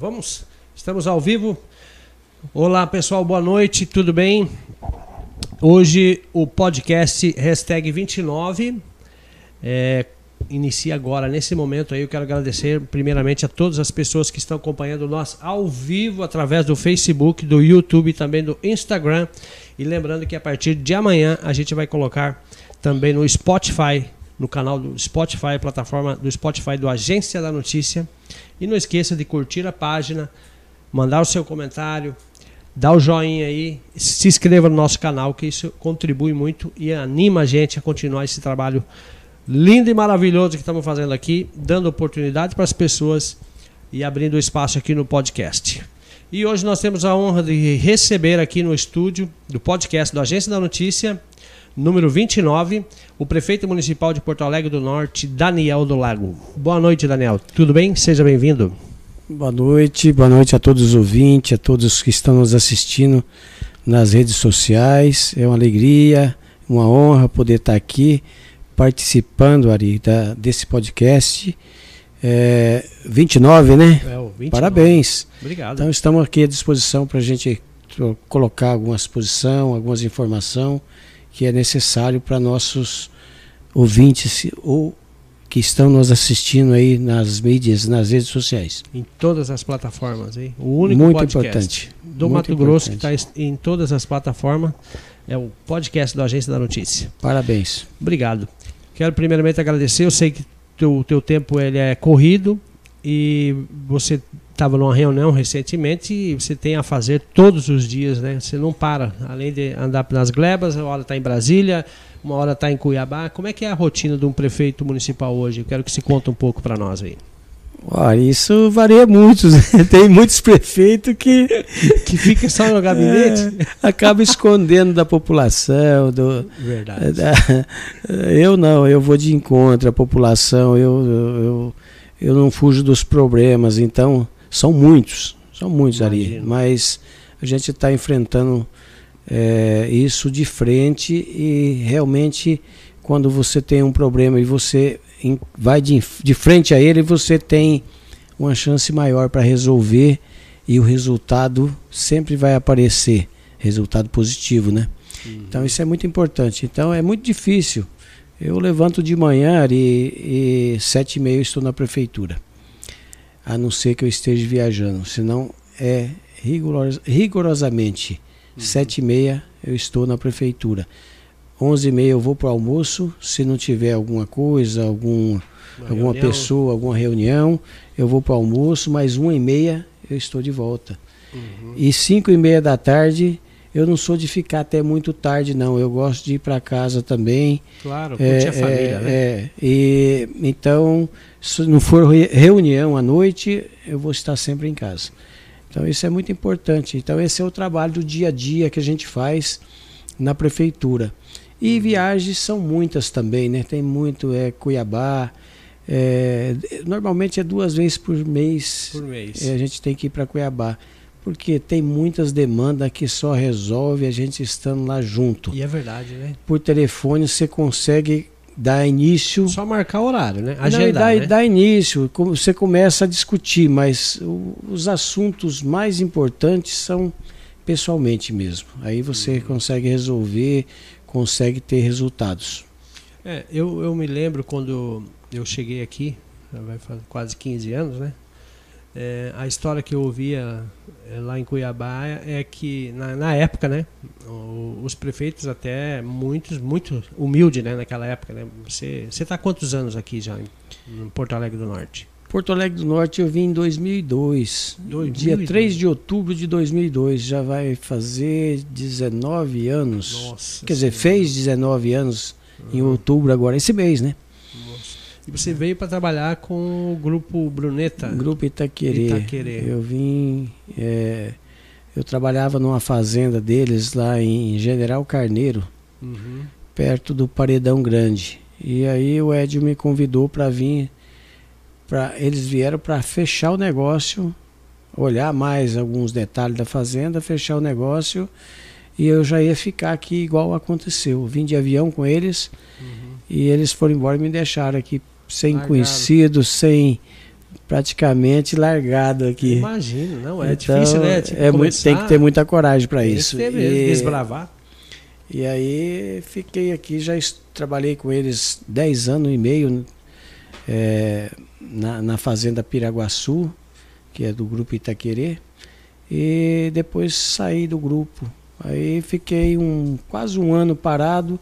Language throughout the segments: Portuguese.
Vamos, estamos ao vivo. Olá pessoal, boa noite, tudo bem? Hoje o podcast hashtag 29 é, inicia agora, nesse momento aí. Eu quero agradecer primeiramente a todas as pessoas que estão acompanhando nós ao vivo através do Facebook, do YouTube e também do Instagram. E lembrando que a partir de amanhã a gente vai colocar também no Spotify, no canal do Spotify, plataforma do Spotify do Agência da Notícia. E não esqueça de curtir a página, mandar o seu comentário, dar o joinha aí, se inscreva no nosso canal, que isso contribui muito e anima a gente a continuar esse trabalho lindo e maravilhoso que estamos fazendo aqui, dando oportunidade para as pessoas e abrindo espaço aqui no podcast. E hoje nós temos a honra de receber aqui no estúdio do podcast do Agência da Notícia, número 29, o prefeito municipal de Porto Alegre do Norte, Daniel do Lago. Boa noite, Daniel. Tudo bem? Seja bem-vindo. Boa noite, boa noite a todos os ouvintes, a todos que estão nos assistindo nas redes sociais. É uma alegria, uma honra poder estar aqui participando, Ari, da, desse podcast. É, 29, né? É, 29. Parabéns. Obrigado. Então estamos aqui à disposição para a gente colocar alguma exposição, algumas informações que é necessário para nossos ouvintes ou que estão nos assistindo aí nas mídias, nas redes sociais. Em todas as plataformas, hein? O único Muito podcast importante. do Muito Mato importante. Grosso que está em todas as plataformas é o podcast do Agência da Notícia. Parabéns. Obrigado. Quero primeiramente agradecer. Eu sei que o teu tempo ele é corrido e você estava numa reunião recentemente e você tem a fazer todos os dias, né? Você não para, além de andar nas glebas, uma hora está em Brasília, uma hora está em Cuiabá. Como é que é a rotina de um prefeito municipal hoje? Eu quero que você conte um pouco para nós aí. Olha, isso varia muito. né? Tem muitos prefeitos que, Que fica só no gabinete? é, acabam escondendo da população. Do, Verdade. da- eu não, eu vou de encontro à população, eu, eu, eu não fujo dos problemas. Então, são muitos, são muitos. Imagino. Mas a gente está enfrentando é, isso de frente e realmente quando você tem um problema e você vai de, de frente a ele, você tem uma chance maior para resolver e o resultado sempre vai aparecer, resultado positivo, né? Então isso é muito importante. Então é muito difícil. Eu levanto de manhã e, e sete e meia estou na prefeitura, a não ser que eu esteja viajando, senão é rigoros, rigorosamente sete e meia eu estou na prefeitura. Onze e meia eu vou para o almoço, se não tiver alguma coisa, algum, Uma alguma reunião. pessoa, alguma reunião, eu vou para o almoço, mas uma e meia eu estou de volta. Uhum. E cinco e meia da tarde, eu não sou de ficar até muito tarde, não. Eu gosto de ir para casa também. Claro, curte a família, é, né? é. E, então, se não for re- reunião à noite, eu vou estar sempre em casa. Então, isso é muito importante. Então, esse é o trabalho do dia a dia que a gente faz na prefeitura. E Uhum. viagens são muitas também, né? Tem muito, é Cuiabá. é, normalmente é duas vezes por mês Por mês. é, a gente tem que ir para Cuiabá. Porque tem muitas demandas que só resolve a gente estando lá junto. E é verdade, né? Por telefone você consegue dar início. Só marcar horário, né? Não, e Agendar, dá, né? dá início, você começa a discutir, mas os assuntos mais importantes são pessoalmente mesmo. Aí você Uhum. consegue resolver, consegue ter resultados. É, eu, eu me lembro quando eu cheguei aqui, vai fazer quase 15 anos, né? É, a história que eu ouvia é, lá em Cuiabá é que, na, na época, né? o- os prefeitos até muitos, muito humilde, né? Naquela época, né? Você está há quantos anos aqui já em, em Porto Alegre do Norte? Porto Alegre do Norte eu vim em 2002. 2002. Dia 3 de outubro de 2002. Já vai fazer 19 anos. Nossa. Quer dizer, Senhora. fez 19 anos em Uhum. outubro agora, esse mês, né? E você veio para trabalhar com o grupo Bruneta? Grupo Itaquerê. Itaquerê. Eu vim. é, eu trabalhava numa fazenda deles lá em General Carneiro, Uhum. perto do Paredão Grande. E aí o Edio me convidou para vir. Pra, eles vieram para fechar o negócio, olhar mais alguns detalhes da fazenda, fechar o negócio. E eu já ia ficar aqui igual aconteceu. Vim de avião com eles. Uhum. E eles foram embora e me deixaram aqui sem Largaram. conhecidos, sem praticamente largado aqui. Imagino, não é então, difícil, né? Tipo, é muito, tem que ter muita coragem para isso. Tem que ter mesmo, e, desbravar. E aí fiquei aqui, já trabalhei com eles 10 anos e meio é, na, na fazenda Piraguaçu, que é do grupo Itaquerê, e depois saí do grupo. Aí fiquei um, quase um ano parado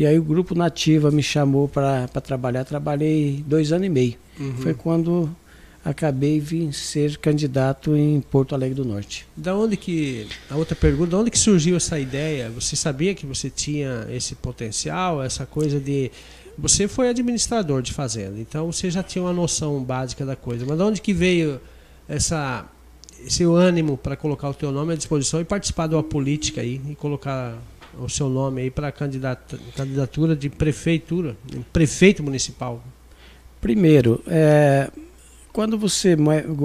e aí o grupo Nativa me chamou para trabalhar. Trabalhei dois anos e meio. Uhum. Foi quando acabei vim ser candidato em Porto Alegre do Norte. Da onde que a outra pergunta, da onde que surgiu essa ideia? Você sabia que você tinha esse potencial, essa coisa de você foi administrador de fazenda, então você já tinha uma noção básica da coisa. Mas de onde que veio essa esse ânimo para colocar o teu nome à disposição e participar de uma política aí e colocar o seu nome aí para candidatura de prefeitura, prefeito municipal? Primeiro, é, quando você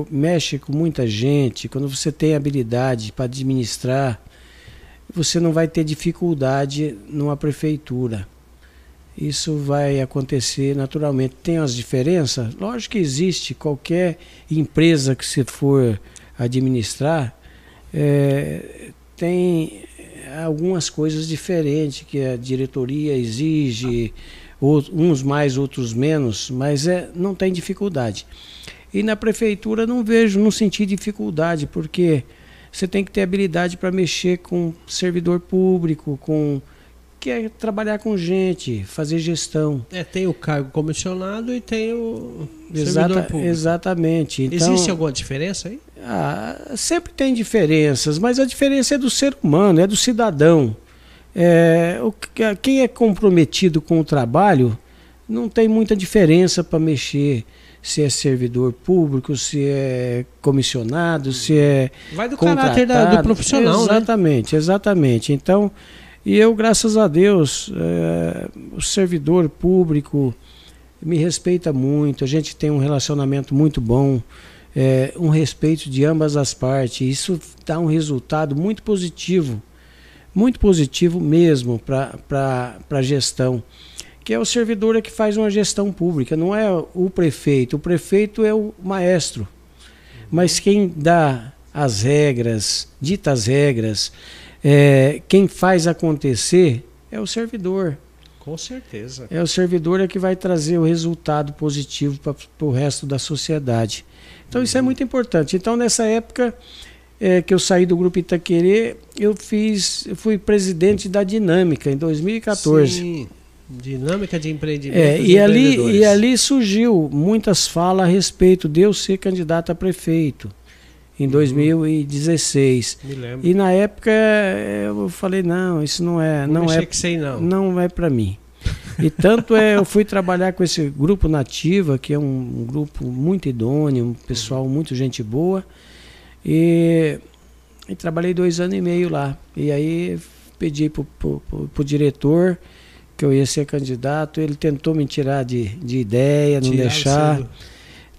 mexe com muita gente, quando você tem habilidade para administrar, você não vai ter dificuldade numa prefeitura. Isso vai acontecer naturalmente. Tem as diferenças? Lógico que existe. Qualquer empresa que você for administrar é, tem algumas coisas diferentes que a diretoria exige, uns mais, outros menos, mas é, não tem dificuldade. E na prefeitura não vejo, não senti dificuldade, porque você tem que ter habilidade para mexer com servidor público, com que é trabalhar com gente, fazer gestão. É, tem o cargo comissionado e tem o Exata, público. Exatamente. Então, Existe alguma diferença aí? Ah, sempre tem diferenças, mas a diferença é do ser humano, é do cidadão. É, o, quem é comprometido com o trabalho não tem muita diferença para mexer se é servidor público, se é comissionado, se é. Vai do caráter da, do profissional, né? Exatamente, né? exatamente. Então, e eu, graças a Deus, é, o servidor público me respeita muito, a gente tem um relacionamento muito bom, é, um respeito de ambas as partes. Isso dá um resultado muito positivo, muito positivo mesmo para a gestão que é o servidor que faz uma gestão pública, não é o prefeito. O prefeito é o maestro. Mas quem dá as regras, dita as regras, é, quem faz acontecer é o servidor. Com certeza. É o servidor é que vai trazer o resultado positivo para o resto da sociedade. Então isso é muito importante. Então nessa época é, que eu saí do grupo Itaquerê, eu fiz, eu fui presidente da Dinâmica em 2014. Sim. Dinâmica de empreendimento. É, e, ali, e ali surgiu muitas falas a respeito de eu ser candidato a prefeito em 2016. Uhum. Me lembro. E na época eu falei não, isso não é, não é, que sei não. não é para mim. E tanto é, eu fui trabalhar com esse grupo Nativa, que é um, um grupo muito idôneo, um pessoal muito gente boa, e, e, trabalhei dois anos e meio lá. E aí pedi pro, pro diretor que eu ia ser candidato, ele tentou me tirar de, de ideia, não Tirar deixar.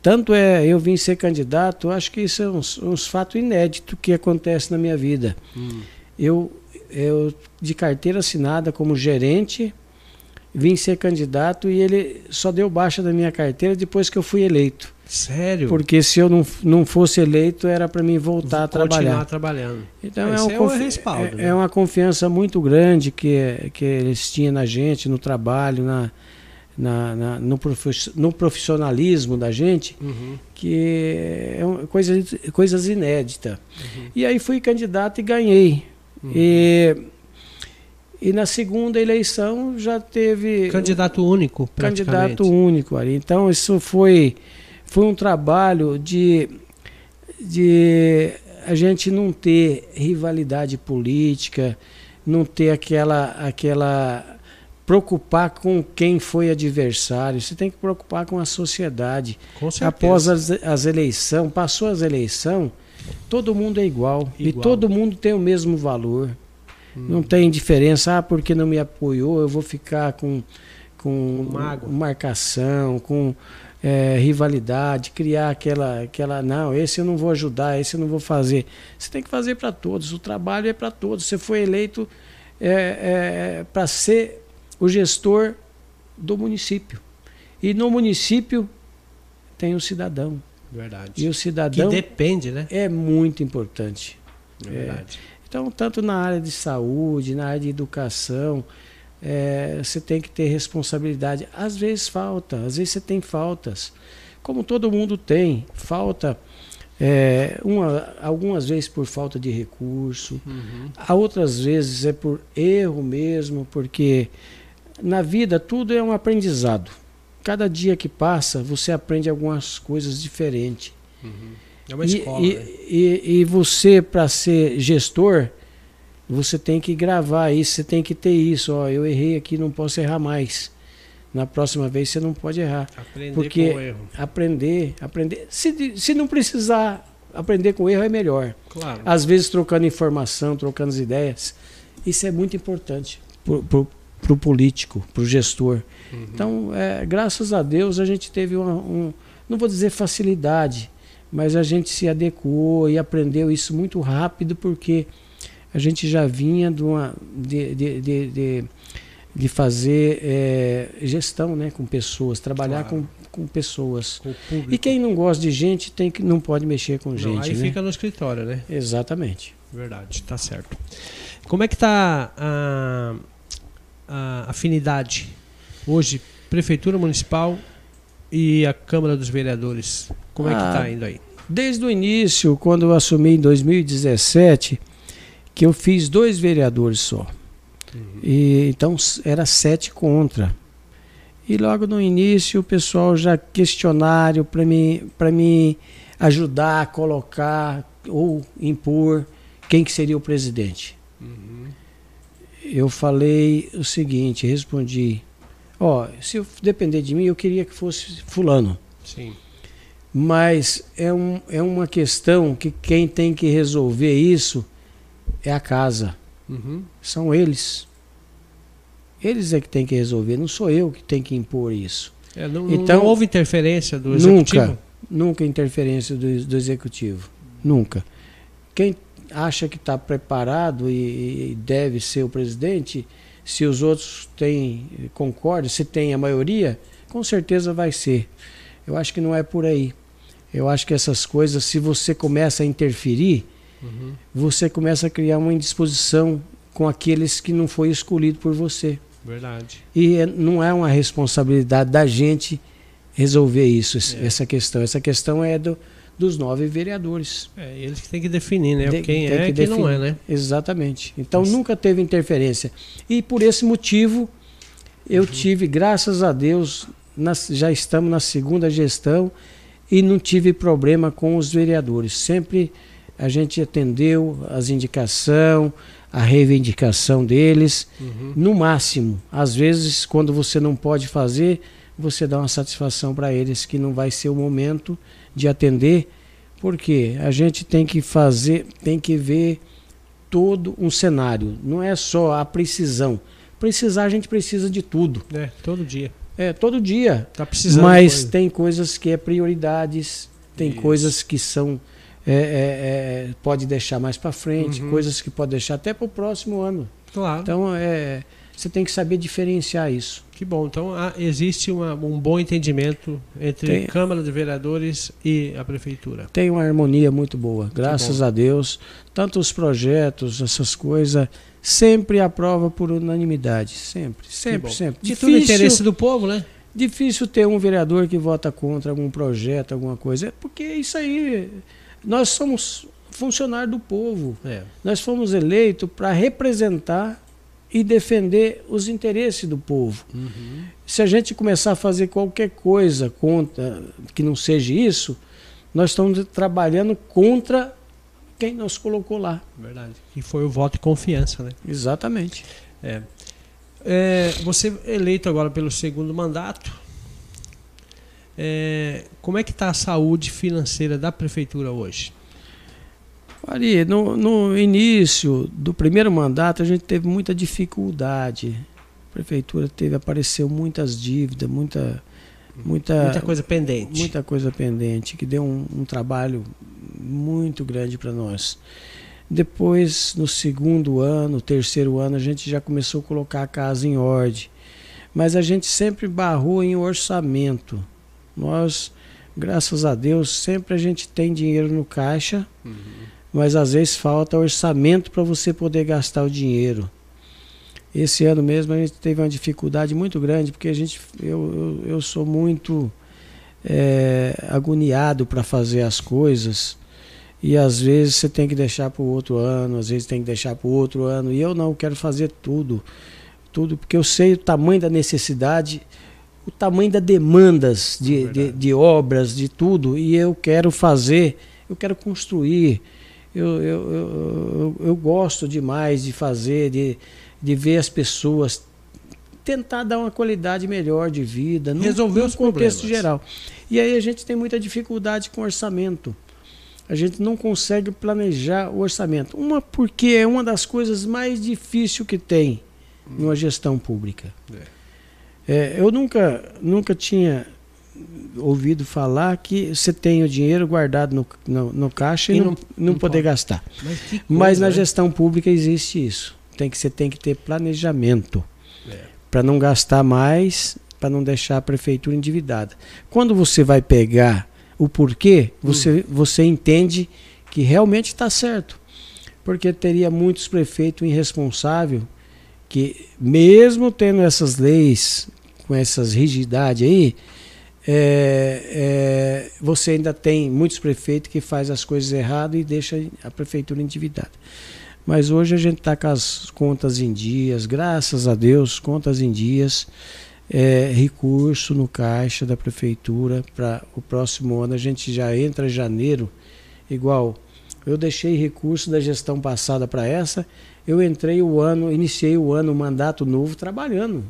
Tanto é, eu vim ser candidato, acho que isso é uns, uns fatos inéditos que acontece na minha vida. Hum. Eu, eu, de carteira assinada como gerente, vim ser candidato e ele só deu baixa da minha carteira depois que eu fui eleito. Sério? Porque se eu não, não fosse eleito, era para mim voltar a trabalhar. Continuar trabalhando. Então é, um é, um respaldo, é, né? é, uma confiança muito grande que, que eles tinham na gente, no trabalho, na, na, na no, no, profissionalismo da gente, uhum. que é uma coisa, coisas inéditas. Uhum. E aí fui candidato e ganhei. Uhum. E, e na segunda eleição já teve. Candidato único, Candidato único ali. Então isso foi foi um trabalho de, de a gente não ter rivalidade política, não ter aquela, aquela preocupar com quem foi adversário, você tem que preocupar com a sociedade. Com certeza. Após as, as eleições, passou as eleições, todo mundo é igual, igual, e todo mundo tem o mesmo valor. Hum. Não tem diferença, ah, porque não me apoiou, eu vou ficar com, com marcação, com é, rivalidade, criar aquela, aquela, não, esse eu não vou ajudar, esse eu não vou fazer. Você tem que fazer para todos, o trabalho é para todos. Você foi eleito é, é, para ser o gestor do município. E no município tem o cidadão, Verdade. E o cidadão. Que depende, né? É muito importante. É verdade. É. Então, tanto na área de saúde, na área de educação, é, você tem que ter responsabilidade. Às vezes falta, às vezes você tem faltas. Como todo mundo tem, falta. É, uma, algumas vezes por falta de recurso, uhum. outras vezes é por erro mesmo, porque na vida tudo é um aprendizado. Cada dia que passa, você aprende algumas coisas diferentes. Uhum. É uma escola. E, né? e, e você, para ser gestor, você tem que gravar isso, você tem que ter isso. Ó, eu errei aqui, não posso errar mais. Na próxima vez você não pode errar. Aprender porque com o erro. Aprender, aprender. Se, se não precisar aprender com o erro, é melhor. Claro. Às vezes trocando informação, trocando as ideias. Isso é muito importante para o político, para o gestor. Uhum. Então, é, graças a Deus, a gente teve uma, um, não vou dizer facilidade, mas a gente se adequou e aprendeu isso muito rápido, porque a gente já vinha de, uma, de, de, de, de, fazer é, gestão né, com pessoas, trabalhar claro. com, com pessoas. Com e quem não gosta de gente tem que, não pode mexer com não, gente. Aí né? fica no escritório, né? Exatamente. Verdade, tá certo. Como é que tá a, a afinidade hoje, Prefeitura Municipal e a Câmara dos Vereadores? Como é que está indo aí? Desde o início, quando eu assumi em 2017, que eu fiz dois vereadores só. Uhum. E, então era sete contra. E logo no início o pessoal já questionário para me, me ajudar a colocar ou impor quem que seria o presidente. Uhum. Eu falei o seguinte, respondi, ó, se depender de mim, eu queria que fosse fulano. Sim. Mas é, um, é uma questão que quem tem que resolver isso é a casa. Uhum. São eles. Eles é que tem que resolver, não sou eu que tem que impor isso. É, não, então, não houve interferência do executivo? Nunca, nunca interferência do, do executivo. Nunca. Quem acha que está preparado e, e, deve ser o presidente, se os outros têm, concordam, se tem a maioria, com certeza vai ser. Eu acho que não é por aí. Eu acho que essas coisas, se você começa a interferir, uhum. você começa a criar uma indisposição com aqueles que não foi escolhido por você. Verdade. E é, não é uma responsabilidade da gente resolver isso, É. essa questão. Essa questão é do, dos nove vereadores. É, eles que têm que definir, né? Tem- quem é e que quem não é, né? Exatamente. Então Nossa. nunca teve interferência. E por esse motivo, eu Uhum. tive, graças a Deus, já estamos na segunda gestão e não tive problema com os vereadores. Sempre a gente atendeu as indicações, a reivindicação deles, Uhum. no máximo. Às vezes, quando você não pode fazer, você dá uma satisfação para eles que não vai ser o momento de atender, porque a gente tem que fazer, tem que ver todo um cenário. Não é só a precisão. Precisar, a gente precisa de tudo. É, todo dia. É, todo dia. Tá precisando. Mas coisa. tem coisas que é prioridades, tem Isso. coisas que são. é, é, é, pode deixar mais para frente, Uhum. coisas que pode deixar até para o próximo ano. Claro. Então, é, você tem que saber diferenciar isso. Que bom. Então há- existe uma- um bom entendimento entre Tem. Câmara de Vereadores e a Prefeitura. Tem uma harmonia muito boa, graças a Deus. Tanto os projetos, essas coisas, sempre aprova por unanimidade. Sempre, sempre, sempre. De tudo interesse do povo, né? Difícil ter um vereador que vota contra algum projeto, alguma coisa. É porque isso aí. Nós somos funcionários do povo. É. Nós fomos eleitos para representar e defender os interesses do povo. Uhum. Se a gente começar a fazer qualquer coisa contra que não seja isso, nós estamos trabalhando contra quem nos colocou lá. Verdade. E foi o voto de confiança, né? Exatamente. É. É, você é eleito agora pelo segundo mandato. É, como é que está a saúde financeira da prefeitura hoje? Ari, no, no início do primeiro mandato a gente teve muita dificuldade. A prefeitura teve, apareceu muitas dívidas, muita, muita, Muita coisa pendente. muita coisa pendente, que deu um, um trabalho muito grande para nós. Depois, no segundo ano, terceiro ano, a gente já começou a colocar a casa em ordem. Mas a gente sempre barrou em orçamento. Nós graças a Deus, sempre a gente tem dinheiro no caixa, uhum. mas às vezes falta orçamento para você poder gastar o dinheiro. Esse ano mesmo a gente teve uma dificuldade muito grande, porque a gente, eu, eu, eu sou muito é, agoniado para fazer as coisas. E às vezes você tem que deixar para o outro ano, às vezes tem que deixar para o outro ano. E eu não quero fazer tudo, tudo, porque eu sei o tamanho da necessidade o tamanho das demandas de, é de, de, obras, de tudo, e eu quero fazer, eu quero construir. Eu, eu, eu, eu, gosto demais de fazer, de, de ver as pessoas tentar dar uma qualidade melhor de vida, no, resolver no os contexto problemas. geral. E aí a gente tem muita dificuldade com orçamento. A gente não consegue planejar o orçamento. Uma porque é uma das coisas mais difíceis que tem numa gestão pública. É. É, eu nunca, nunca tinha ouvido falar que você tem o dinheiro guardado no, no, no caixa e, e não, não, não, poder pode. gastar. Mas, coisa, Mas na né? gestão pública existe isso. Tem que, você tem que ter planejamento é. para não gastar mais, para não deixar a prefeitura endividada. Quando você vai pegar o porquê, você, hum. você entende que realmente está certo. Porque teria muitos prefeitos irresponsáveis que, mesmo tendo essas leis com essas rigidades aí, é, é, você ainda tem muitos prefeitos que faz as coisas erradas e deixa a prefeitura endividada. Mas hoje a gente está com as contas em dias, graças a Deus, contas em dias, é, recurso no caixa da prefeitura para o próximo ano. A gente já entra em janeiro, igual eu deixei recurso da gestão passada para essa, eu entrei o ano, iniciei o ano, o mandato novo, trabalhando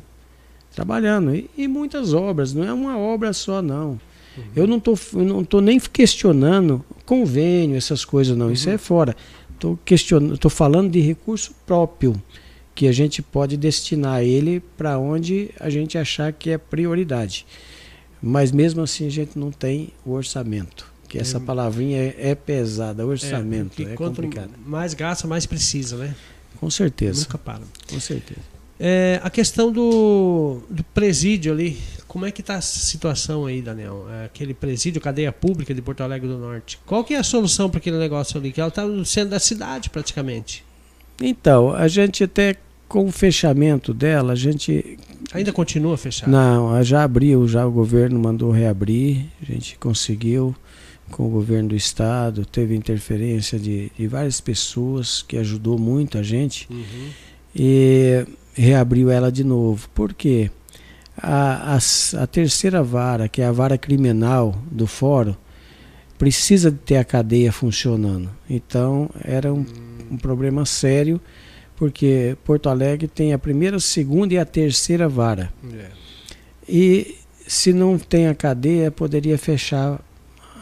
trabalhando. E, e, muitas obras, não é uma obra só, não. Uhum. Eu não estou nem questionando convênio, essas coisas, não. Uhum. Isso é fora. Estou questionando, tô falando de recurso próprio, que a gente pode destinar ele para onde a gente achar que é prioridade. Mas mesmo assim a gente não tem o orçamento. Que essa palavrinha é, é pesada, orçamento, é, é complicado. mais gasta, mais precisa, né? Com certeza. Nunca para. Com certeza. É, a questão do, do, presídio ali, como é que está a situação aí, Daniel? É, aquele presídio, cadeia pública de Porto Alegre do Norte. Qual que é a solução para aquele negócio ali? Que ela está no centro da cidade, praticamente. Então, a gente até com o fechamento dela, a gente... Ainda continua fechado? Não, já abriu, já o governo mandou reabrir, a gente conseguiu com o governo do estado, teve interferência de, de várias pessoas que ajudou muito a gente. Uhum. E reabriu ela de novo. Por quê? A, a, a, terceira vara, que é a vara criminal do fórum, precisa de ter a cadeia funcionando. Então era um, um problema sério, porque Porto Alegre tem a primeira, a segunda e a terceira vara. É. E se não tem a cadeia, poderia fechar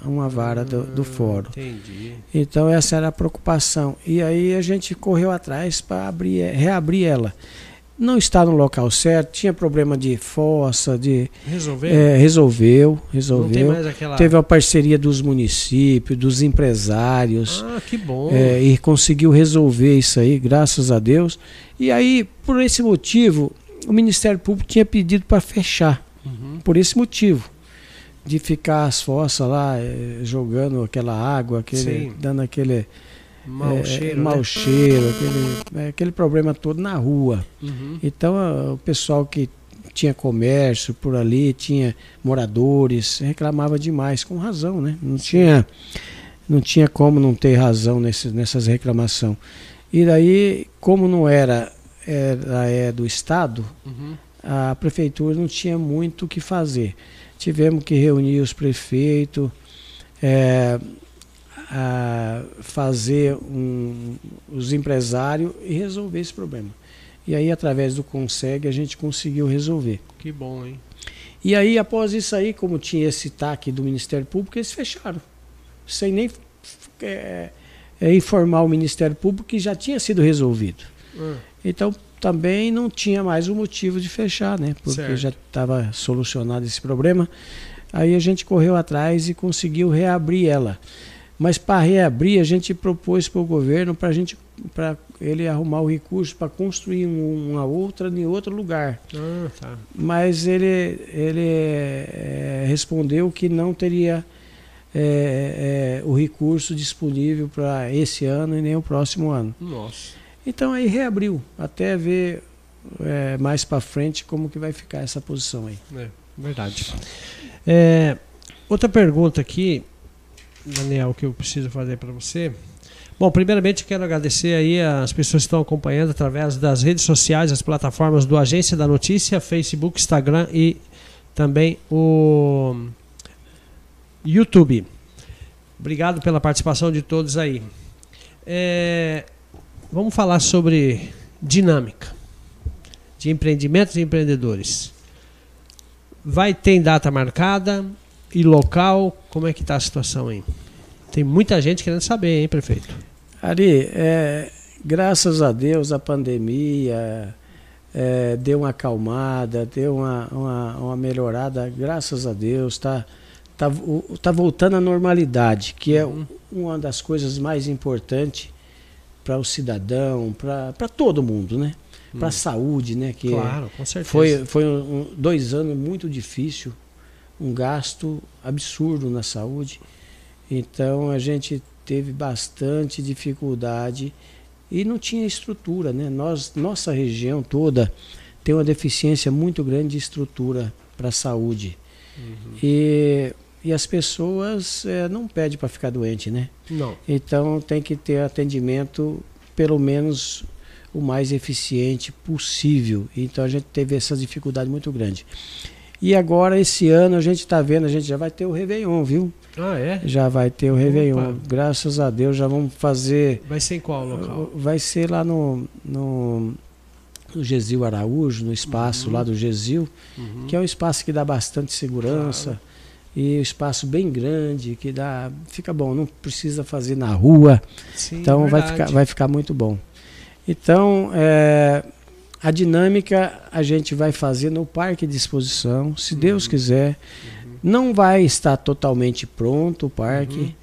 uma vara do, do hum, fórum. Entendi. Então essa era a preocupação. E aí a gente correu atrás para reabrir ela não está no local certo, tinha problema de fossa, de resolveu, é, resolveu, resolveu. Aquela... Teve a parceria dos municípios, dos empresários. Ah, que bom. É, e conseguiu resolver isso aí, graças a Deus. E aí, por esse motivo, o Ministério Público tinha pedido para fechar. Uhum. Por esse motivo de ficar as fossas lá é, jogando aquela água, aquele, dando aquele Mau é, cheiro. Mau né? cheiro, aquele, é, aquele problema todo na rua. Uhum. Então o pessoal que tinha comércio por ali, tinha moradores, reclamava demais, com razão, né? Não tinha, não tinha como não ter razão nesse, nessas reclamações. E daí, como não era, era é do Estado, uhum. a prefeitura não tinha muito o que fazer. Tivemos que reunir os prefeitos, é, a fazer um, os empresários e resolver esse problema. E aí, através do Consegue, a gente conseguiu resolver. Que bom, hein? E aí, após isso aí, como tinha esse TAC do Ministério Público, eles fecharam. Sem nem é, é, informar o Ministério Público que já tinha sido resolvido. Hum. Então, também não tinha mais o motivo de fechar, né? Porque certo. já estava solucionado esse problema. Aí a gente correu atrás e conseguiu reabrir ela. Mas para reabrir, a gente propôs para o governo para gente para ele arrumar o recurso para construir uma outra em outro lugar. Ah, tá. Mas ele, ele é, respondeu que não teria é, é, o recurso disponível para esse ano e nem o próximo ano. Nossa. Então aí reabriu, até ver é, mais para frente como que vai ficar essa posição aí. É, verdade. É, outra pergunta aqui, Daniel, que eu preciso fazer para você. Bom, primeiramente quero agradecer aí as pessoas que estão acompanhando através das redes sociais, as plataformas do Agência da Notícia, Facebook, Instagram e também o YouTube. Obrigado pela participação de todos aí. É, vamos falar sobre dinâmica de empreendimentos e empreendedores. Vai ter data marcada e local? Como é que está a situação aí? Tem muita gente querendo saber, hein, prefeito? Ari, é, graças a Deus a pandemia é, deu uma acalmada, deu uma, uma, uma melhorada, graças a Deus, está tá, tá voltando à normalidade, que é uhum. uma das coisas mais importantes para o cidadão, para todo mundo, né? Para a hum. saúde, né? Que claro, com certeza. Foi, foi um, dois anos muito difícil, um gasto absurdo na saúde. Então a gente teve bastante dificuldade e não tinha estrutura, né? Nós, nossa região toda tem uma deficiência muito grande de estrutura para a saúde. Uhum. E e as pessoas é, não pedem para ficar doente, né? Não. Então tem que ter atendimento pelo menos o mais eficiente possível. Então a gente teve essa dificuldade muito grande. E agora, esse ano, a gente está vendo, a gente já vai ter o Réveillon, viu? Ah, é? Já vai ter o Réveillon. Opa. Graças a Deus, já vamos fazer. Vai ser em qual local? Vai ser lá no, no, no Gesil Araújo, no espaço uhum. lá do Gesil, uhum. que é um espaço que dá bastante segurança. Claro e espaço bem grande que dá fica bom não precisa fazer na rua Sim, então vai ficar vai ficar muito bom então é, a dinâmica a gente vai fazer no parque de exposição se uhum. Deus quiser uhum. não vai estar totalmente pronto o parque uhum.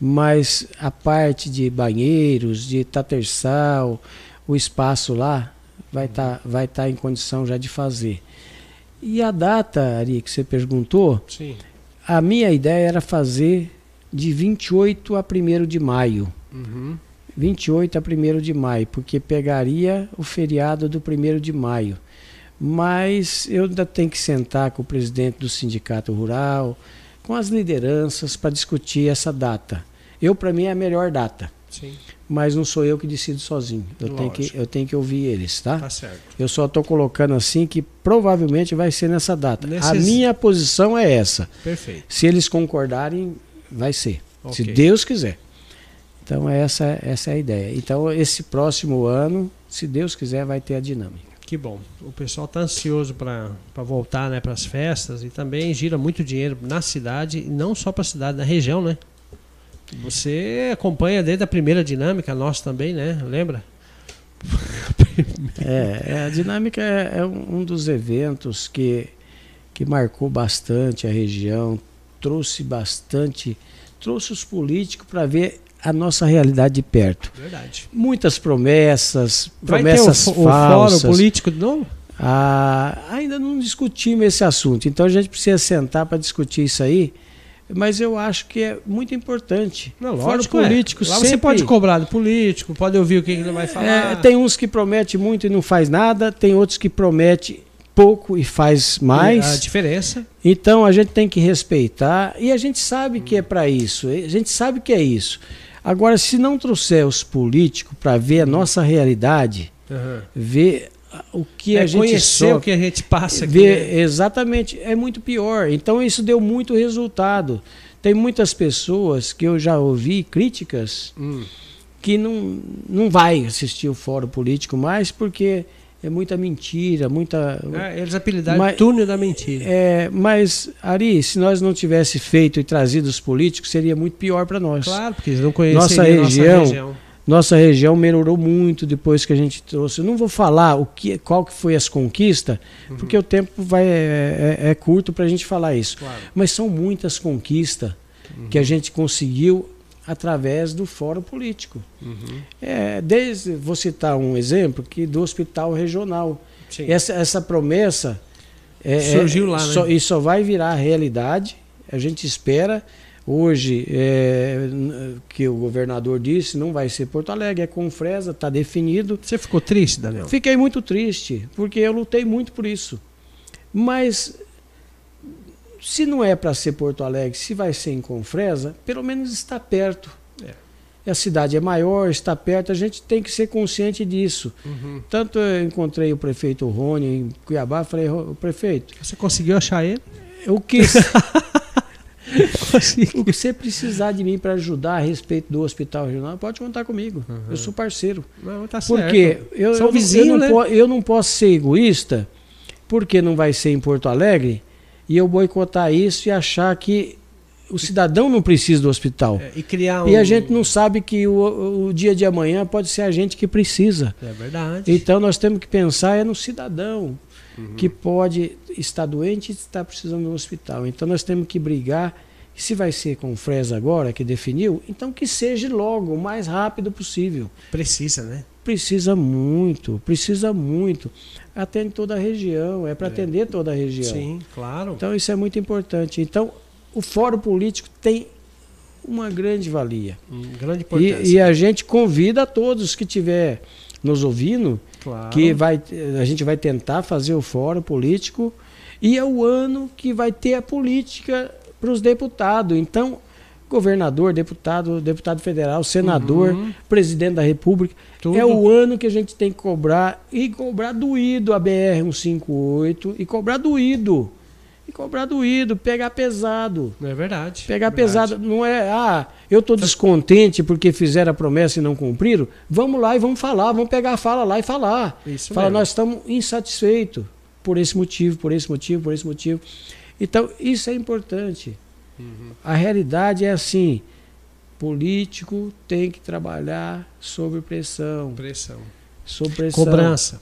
mas a parte de banheiros de tatersal o espaço lá vai estar tá, vai tá em condição já de fazer e a data, Ari, que você perguntou, Sim a minha ideia era fazer de 28 a 1 de maio. Uhum. 28 a 1 de maio, porque pegaria o feriado do 1 de maio. Mas eu ainda tenho que sentar com o presidente do sindicato rural, com as lideranças para discutir essa data. Eu, para mim, é a melhor data. Sim. Mas não sou eu que decido sozinho. Eu, tenho que, eu tenho que ouvir eles, tá? Tá certo. Eu só estou colocando assim que provavelmente vai ser nessa data. Nesses... A minha posição é essa. Perfeito. Se eles concordarem, vai ser. Okay. Se Deus quiser. Então essa, essa é a ideia. Então esse próximo ano, se Deus quiser, vai ter a dinâmica. Que bom. O pessoal está ansioso para voltar né, para as festas e também gira muito dinheiro na cidade, e não só para a cidade, na região, né? Você acompanha desde a primeira dinâmica, nós também, né? Lembra? é, é, a dinâmica é, é, um dos eventos que, que marcou bastante a região, trouxe bastante, trouxe os políticos para ver a nossa realidade de perto. Verdade. Muitas promessas, promessas Vai ter o, falsas. O fórum político de novo? Ah, ainda não discutimos esse assunto, então a gente precisa sentar para discutir isso aí mas eu acho que é muito importante. Não, lógico, Fora político, é. Lá sempre... você pode cobrar do político, pode ouvir o que ele vai falar. É, tem uns que promete muito e não faz nada, tem outros que promete pouco e faz mais. E a diferença. Então a gente tem que respeitar e a gente sabe que é para isso. A gente sabe que é isso. Agora, se não trouxer os políticos para ver a nossa realidade, uhum. ver o que é a gente conhecer só, o que a gente passa aqui. Né? Exatamente, é muito pior. Então isso deu muito resultado. Tem muitas pessoas que eu já ouvi críticas hum. que não, não vai assistir o fórum político mais porque é muita mentira, muita. É, eles apelidaram mas, túnel da mentira. É, mas, Ari, se nós não tivesse feito e trazido os políticos, seria muito pior para nós. Claro, porque eles não conhecem nossa região. Nossa região nossa região melhorou muito depois que a gente trouxe. Eu não vou falar o que, qual que foi as conquistas, uhum. porque o tempo vai, é, é, é curto para a gente falar isso. Claro. Mas são muitas conquistas uhum. que a gente conseguiu através do fórum político. Uhum. É, desde, vou citar um exemplo que do hospital regional. Essa, essa promessa é, surgiu lá, né? Só, e só vai virar realidade. A gente espera Hoje, é, que o governador disse, não vai ser Porto Alegre, é Confresa, está definido. Você ficou triste, Daniel? Fiquei muito triste, porque eu lutei muito por isso. Mas se não é para ser Porto Alegre, se vai ser em Confresa, pelo menos está perto. É. A cidade é maior, está perto, a gente tem que ser consciente disso. Uhum. Tanto eu encontrei o prefeito Rony em Cuiabá, falei, o prefeito. Você conseguiu achar ele? Eu quis. o que você precisar de mim para ajudar a respeito do hospital regional, pode contar comigo. Uhum. Eu sou parceiro. Não, tá porque certo. eu, São eu, vizinho, eu, não né? eu não posso ser egoísta, porque não vai ser em Porto Alegre e eu boicotar isso e achar que o cidadão não precisa do hospital. É, e criar um... E a gente não sabe que o, o, dia de amanhã pode ser a gente que precisa. É verdade. Então nós temos que pensar é no cidadão uhum. que pode estar doente e está precisando de um hospital. Então nós temos que brigar. Se vai ser com o Fresa agora, que definiu, então que seja logo, o mais rápido possível. Precisa, né? Precisa muito, precisa muito. Atende toda a região, é para é. atender toda a região. Sim, claro. Então isso é muito importante. Então o fórum político tem uma grande valia. Um grande importância. E, e, a gente convida a todos que tiver nos ouvindo, claro. que vai, a gente vai tentar fazer o fórum político e é o ano que vai ter a política para os deputados. Então, governador, deputado, deputado federal, senador, uhum. presidente da República. Tudo. É o ano que a gente tem que cobrar e cobrar doído a BR 158 e cobrar doído. E cobrar doído, pegar pesado. É verdade. Pegar verdade. pesado. Não é, ah, eu estou descontente porque fizeram a promessa e não cumpriram. Vamos lá e vamos falar, vamos pegar a fala lá e falar. Isso Fala, mesmo. nós estamos insatisfeitos por esse motivo, por esse motivo, por esse motivo. Então, isso é importante. Uhum. A realidade é assim: político tem que trabalhar sob pressão. Pressão. Sob pressão. Cobrança.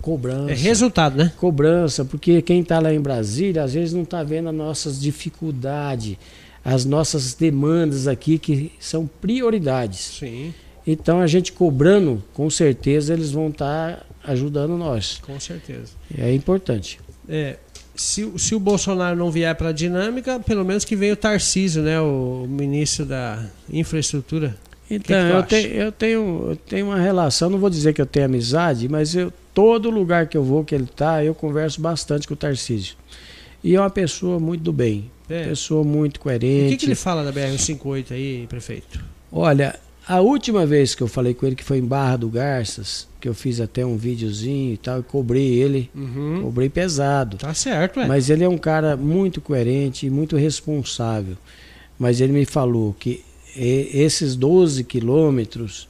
Cobrança. É resultado, né? Cobrança, porque quem está lá em Brasília às vezes não está vendo as nossas dificuldades, as nossas demandas aqui que são prioridades. Sim. Então a gente cobrando, com certeza eles vão estar tá ajudando nós. Com certeza. É importante. É, se, se o Bolsonaro não vier para a dinâmica, pelo menos que venha o Tarcísio, né, o ministro da infraestrutura. Então, que que eu, te, eu, tenho, eu tenho uma relação, não vou dizer que eu tenho amizade, mas eu, todo lugar que eu vou, que ele está, eu converso bastante com o Tarcísio. E é uma pessoa muito do bem, É. pessoa muito coerente. O que, que ele fala da BR-158 aí, prefeito? Olha, a última vez que eu falei com ele, que foi em Barra do Garças, que eu fiz até um videozinho e tal, eu cobrei ele, Uhum. cobrei pesado. Tá certo, é. Mas ele é um cara muito coerente e muito responsável. Mas ele me falou que e- esses 12 quilômetros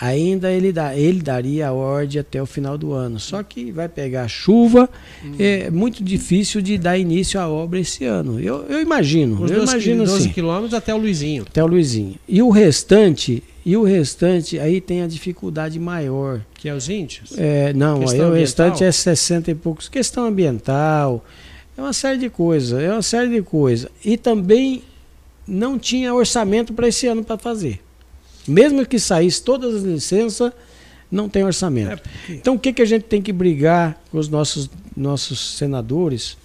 ainda ele, dá, ele daria a ordem até o final do ano. Só que vai pegar chuva, Hum. é muito difícil de dar início à obra esse ano. Eu, eu imagino, Os eu 12, imagino 12 assim, quilômetros até o Luizinho. até o Luizinho. E o restante, e o restante aí tem a dificuldade maior. Que é os índios? É, não, Questão aí o restante é 60 e poucos. Questão ambiental, é uma série de coisas, é uma série de coisas. E também não tinha orçamento para esse ano para fazer. Mesmo que saísse todas as licenças, não tem orçamento. É, porque- Então o que, que a gente tem que brigar com os nossos, nossos senadores?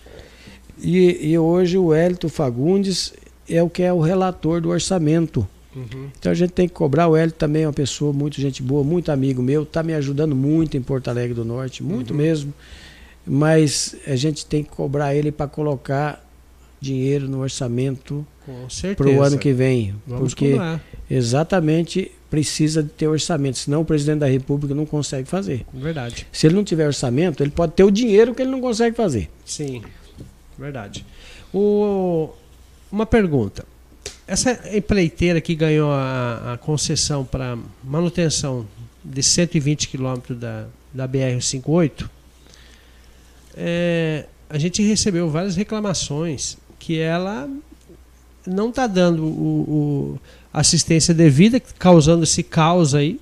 E, e hoje o Hélito Fagundes é o que é o relator do orçamento. Uhum. Então a gente tem que cobrar. O Hélio também é uma pessoa muito gente boa, muito amigo meu, está me ajudando muito em Porto Alegre do Norte, muito Uhum. mesmo. Mas a gente tem que cobrar ele para colocar dinheiro no orçamento para o ano que vem. Vamos porque cobrar. exatamente precisa de ter orçamento, senão o presidente da República não consegue fazer. Verdade. Se ele não tiver orçamento, ele pode ter o dinheiro que ele não consegue fazer. Sim, verdade. O, uma pergunta. Essa empreiteira que ganhou a, a concessão para manutenção de 120 quilômetros da, da BR-58, é, a gente recebeu várias reclamações que ela não está dando o, o- assistência devida, causando esse caos aí,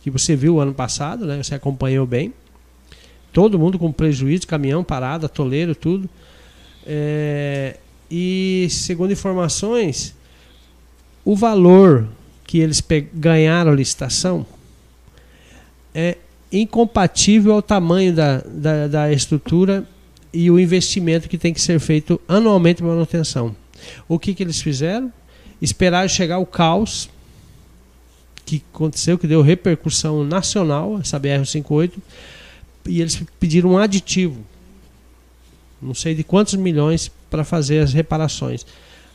que você viu ano passado, né? Você acompanhou bem. Todo mundo com prejuízo, caminhão parado, atoleiro, tudo. É, e segundo informações, o valor que eles ganharam a licitação é incompatível ao tamanho da, da, da estrutura e o investimento que tem que ser feito anualmente para manutenção. O que, que eles fizeram? Esperaram chegar o caos que aconteceu, que deu repercussão nacional, essa BR-58, e eles pediram um aditivo, não sei de quantos milhões, para fazer as reparações.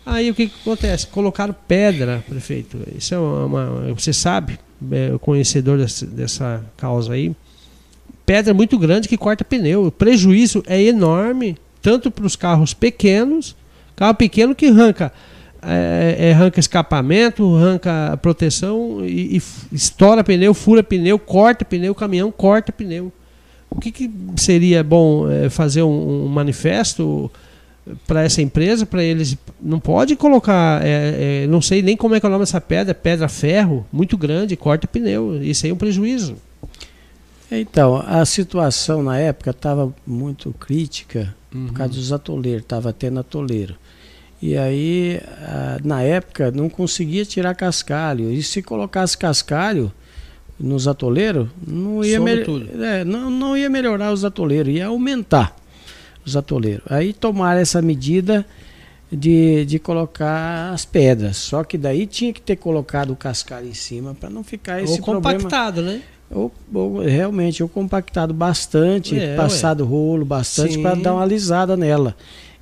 Aí o que, que, acontece? Colocaram pedra, prefeito. Isso é uma, uma você sabe, é, conhecedor dessa, dessa causa aí. Pedra muito grande que corta pneu. O prejuízo é enorme, tanto para os carros pequenos, carro pequeno que arranca é, é, arranca escapamento, arranca proteção e, e, estoura pneu, fura pneu, corta pneu, caminhão corta pneu. O que, que seria bom é, fazer um, um manifesto para essa empresa, para eles não pode colocar, é, é, não sei nem como é que é o nome dessa pedra, pedra ferro, muito grande, corta pneu, isso aí é um prejuízo. Então, a situação na época estava muito crítica uhum. por causa dos atoleiros, estava tendo atoleiro. E aí, na época, não conseguia tirar cascalho. E se colocasse cascalho nos atoleiros, não ia, é, não, não ia melhorar os atoleiros, ia aumentar os atoleiros. Aí tomaram essa medida de, de colocar as pedras. Só que daí tinha que ter colocado o cascalho em cima para não ficar esse ou problema. compactado, né? Ou, ou, realmente, ou compactado bastante, é, passado ué. rolo bastante para dar uma alisada nela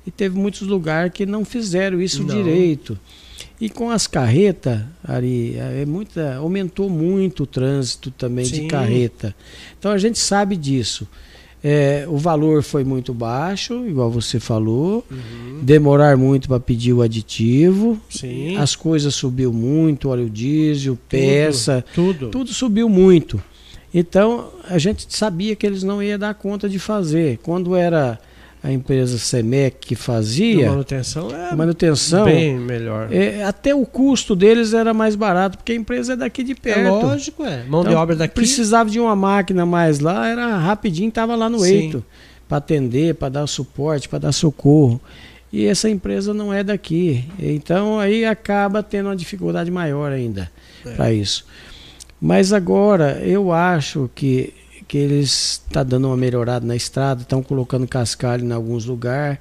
e teve muitos lugares que não fizeram isso não. direito. E com as carretas, Ari, é muita, aumentou muito o trânsito também Sim. de carreta. Então a gente sabe disso. É, o valor foi muito baixo, igual você falou. Uhum. Demorar muito para pedir o aditivo. Sim. As coisas subiu muito, óleo diesel, peça, tudo, tudo subiu muito. Então a gente sabia que eles não iam dar conta de fazer. Quando era a empresa Semec que fazia. A manutenção é manutenção, bem melhor. É, até o custo deles era mais barato, porque a empresa é daqui de perto. É lógico, é. Mão então, de obra daqui. Precisava de uma máquina mais lá, era rapidinho, estava lá no Sim. eito. Para atender, para dar suporte, para dar socorro. E essa empresa não é daqui. Então aí acaba tendo uma dificuldade maior ainda é. para isso. Mas agora eu acho que que eles estão tá dando uma melhorada na estrada, estão colocando cascalho em alguns lugares.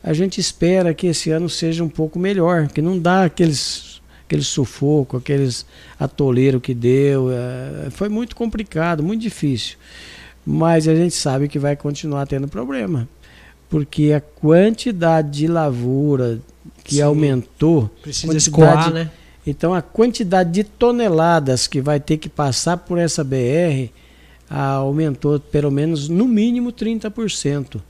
A gente espera que esse ano seja um pouco melhor, que não dá aqueles aquele sufoco, aqueles atoleiro que deu. É, foi muito complicado, muito difícil. Mas a gente sabe que vai continuar tendo problema. Porque a quantidade de lavoura que Sim. aumentou. Precisa escoar, né? Então a quantidade de toneladas que vai ter que passar por essa BR aumentou pelo menos no mínimo 30%.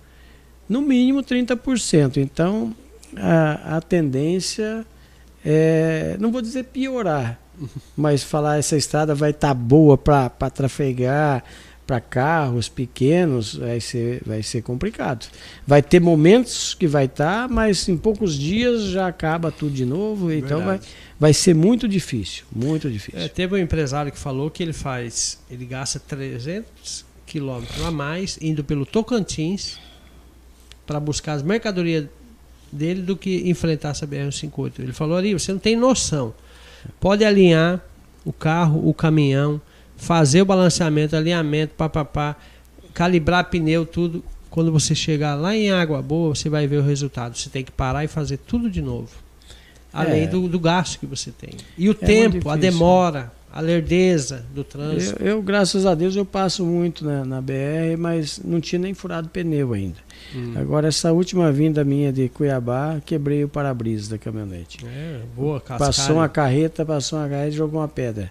No mínimo 30%. Então, a, a tendência é, não vou dizer piorar, mas falar essa estrada vai estar tá boa para trafegar, para carros pequenos, vai ser, vai ser complicado. Vai ter momentos que vai estar, tá, mas em poucos dias já acaba tudo de novo, então vai, vai ser muito difícil, muito difícil. É, teve um empresário que falou que ele faz, ele gasta 300 quilômetros a mais indo pelo Tocantins para buscar as mercadorias dele do que enfrentar essa BR-158. Ele falou ali, você não tem noção. Pode alinhar o carro, o caminhão, fazer o balanceamento, alinhamento, papapá, calibrar pneu, tudo. Quando você chegar lá em Água Boa, você vai ver o resultado. Você tem que parar e fazer tudo de novo. Além é. do, do, gasto que você tem. E o é tempo, a demora, a lerdeza do trânsito. Eu, eu, graças a Deus, eu passo muito na, na BR, mas não tinha nem furado pneu ainda. Hum. Agora, essa última vinda minha de Cuiabá, quebrei o para-brisa da caminhonete. É, boa, Passou uma carreta, passou uma carreta e jogou uma pedra.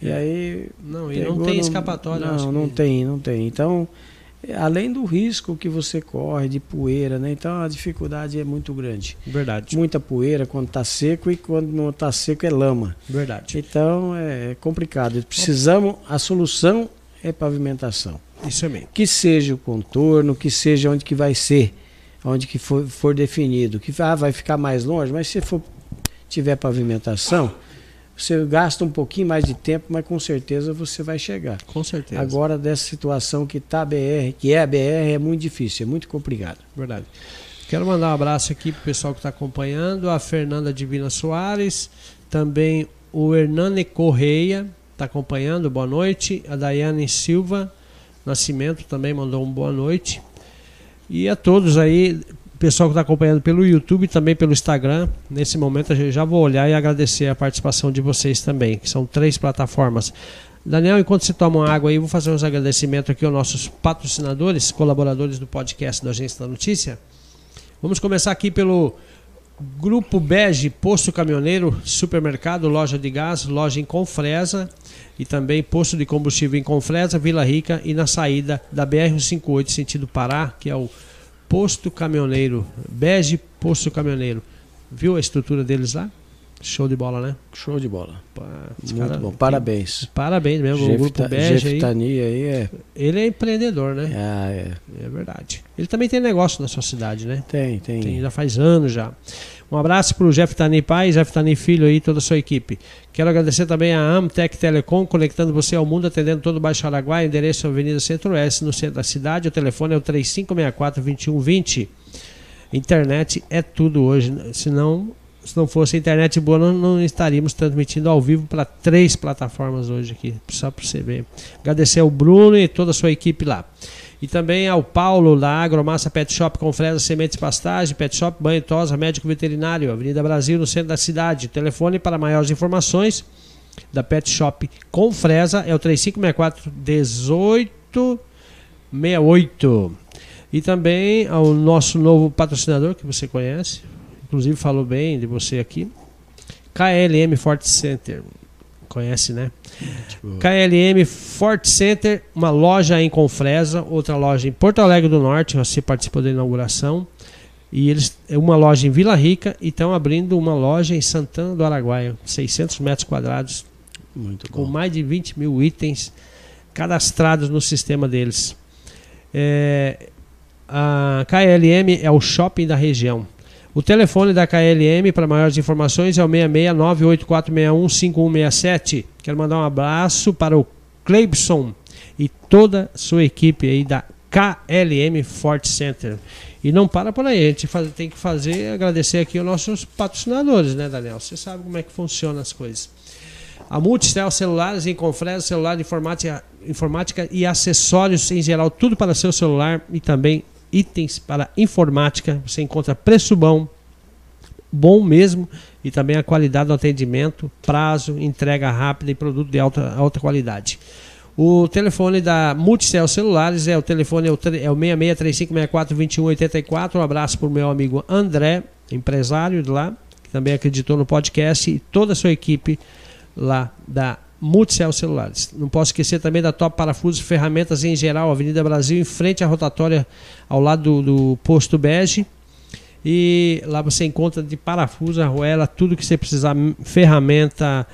E aí. Não, e não tem escapatória. Não, não tem, não tem. Então, além do risco que você corre de poeira, né? Então a dificuldade é muito grande. Verdade. Muita poeira quando está seco e quando não está seco é lama. Verdade. Então é complicado. Precisamos, a solução é pavimentação. Isso é mesmo. Que seja o contorno, que seja onde que vai ser, onde que for, for definido. Que ah, vai ficar mais longe, mas se for tiver pavimentação você gasta um pouquinho mais de tempo, mas com certeza você vai chegar. Com certeza. Agora, dessa situação que a BR, que é a BR, é muito difícil, é muito complicado. Verdade. Quero mandar um abraço aqui para o pessoal que está acompanhando, a Fernanda Divina Soares, também o Hernane Correia está acompanhando, boa noite. A Daiane Silva Nascimento também mandou um boa noite. E a todos aí, pessoal que está acompanhando pelo YouTube e também pelo Instagram. Nesse momento eu já vou olhar e agradecer a participação de vocês também, que são três plataformas. Daniel, enquanto você toma água aí, vou fazer uns agradecimentos aqui aos nossos patrocinadores, colaboradores do podcast da Agência da Notícia. Vamos começar aqui pelo Grupo Bege, Posto Caminhoneiro, Supermercado, Loja de Gás, Loja em Confresa e também Posto de Combustível em Confresa, Vila Rica e na saída da BR-158, sentido Pará, que é o Posto Caminhoneiro. Bege, Posto Caminhoneiro. Viu a estrutura deles lá? Show de bola, né? Show de bola. Pá, Muito cara, bom. Parabéns. Parabéns mesmo. o grupo Bege aí. aí é... Ele é empreendedor, né? Ah, é. É verdade. Ele também tem negócio na sua cidade, né? Tem, tem. tem já faz anos já. Um abraço para o Jeff Tani Pai, Jeff Tani Filho aí, toda a sua equipe. Quero agradecer também a Amtec Telecom, conectando você ao mundo, atendendo todo o Baixo Araguaia, endereço Avenida Centro-Oeste, no centro da cidade. O telefone é o 3564-2120. Internet é tudo hoje, senão se não fosse internet boa, não, não estaríamos transmitindo ao vivo para três plataformas hoje aqui, só para você ver. Agradecer ao Bruno e toda a sua equipe lá. E também ao Paulo da Agromassa Pet Shop com fresa, sementes pastagem, Pet Shop, banho tosa, médico veterinário, Avenida Brasil, no centro da cidade. Telefone para maiores informações da Pet Shop com fresa é o 3564 1868. E também ao nosso novo patrocinador que você conhece, inclusive falou bem de você aqui, KLM Fort Center. Conhece, né? Tipo... KLM Fort Center, uma loja em Confresa, outra loja em Porto Alegre do Norte, você participou da inauguração. E eles é uma loja em Vila Rica e estão abrindo uma loja em Santana do Araguaia, 600 metros quadrados, Muito com mais de 20 mil itens cadastrados no sistema deles. É, a KLM é o shopping da região. O telefone da KLM para maiores informações é o 66984615167. Quero mandar um abraço para o Cleibson e toda a sua equipe aí da KLM Fort Center. E não para por aí, a gente faz, tem que fazer, agradecer aqui os nossos patrocinadores, né, Daniel? Você sabe como é que funciona as coisas. A Multicel Celulares em Confresa, celular, informática, informática e acessórios em geral, tudo para seu celular e também itens para informática. Você encontra preço bom, bom mesmo, e também a qualidade do atendimento, prazo, entrega rápida e produto de alta, alta qualidade. O telefone da Multicel Celulares é o telefone é o, é o 6635642184. Um abraço para o meu amigo André, empresário de lá, que também acreditou no podcast, e toda a sua equipe lá da Multicel Celulares. Não posso esquecer também da Top Parafusos Ferramentas em geral, Avenida Brasil, em frente à rotatória, ao lado do, do posto Bege. E lá você encontra de parafuso, arruela, tudo que você precisar, ferramenta,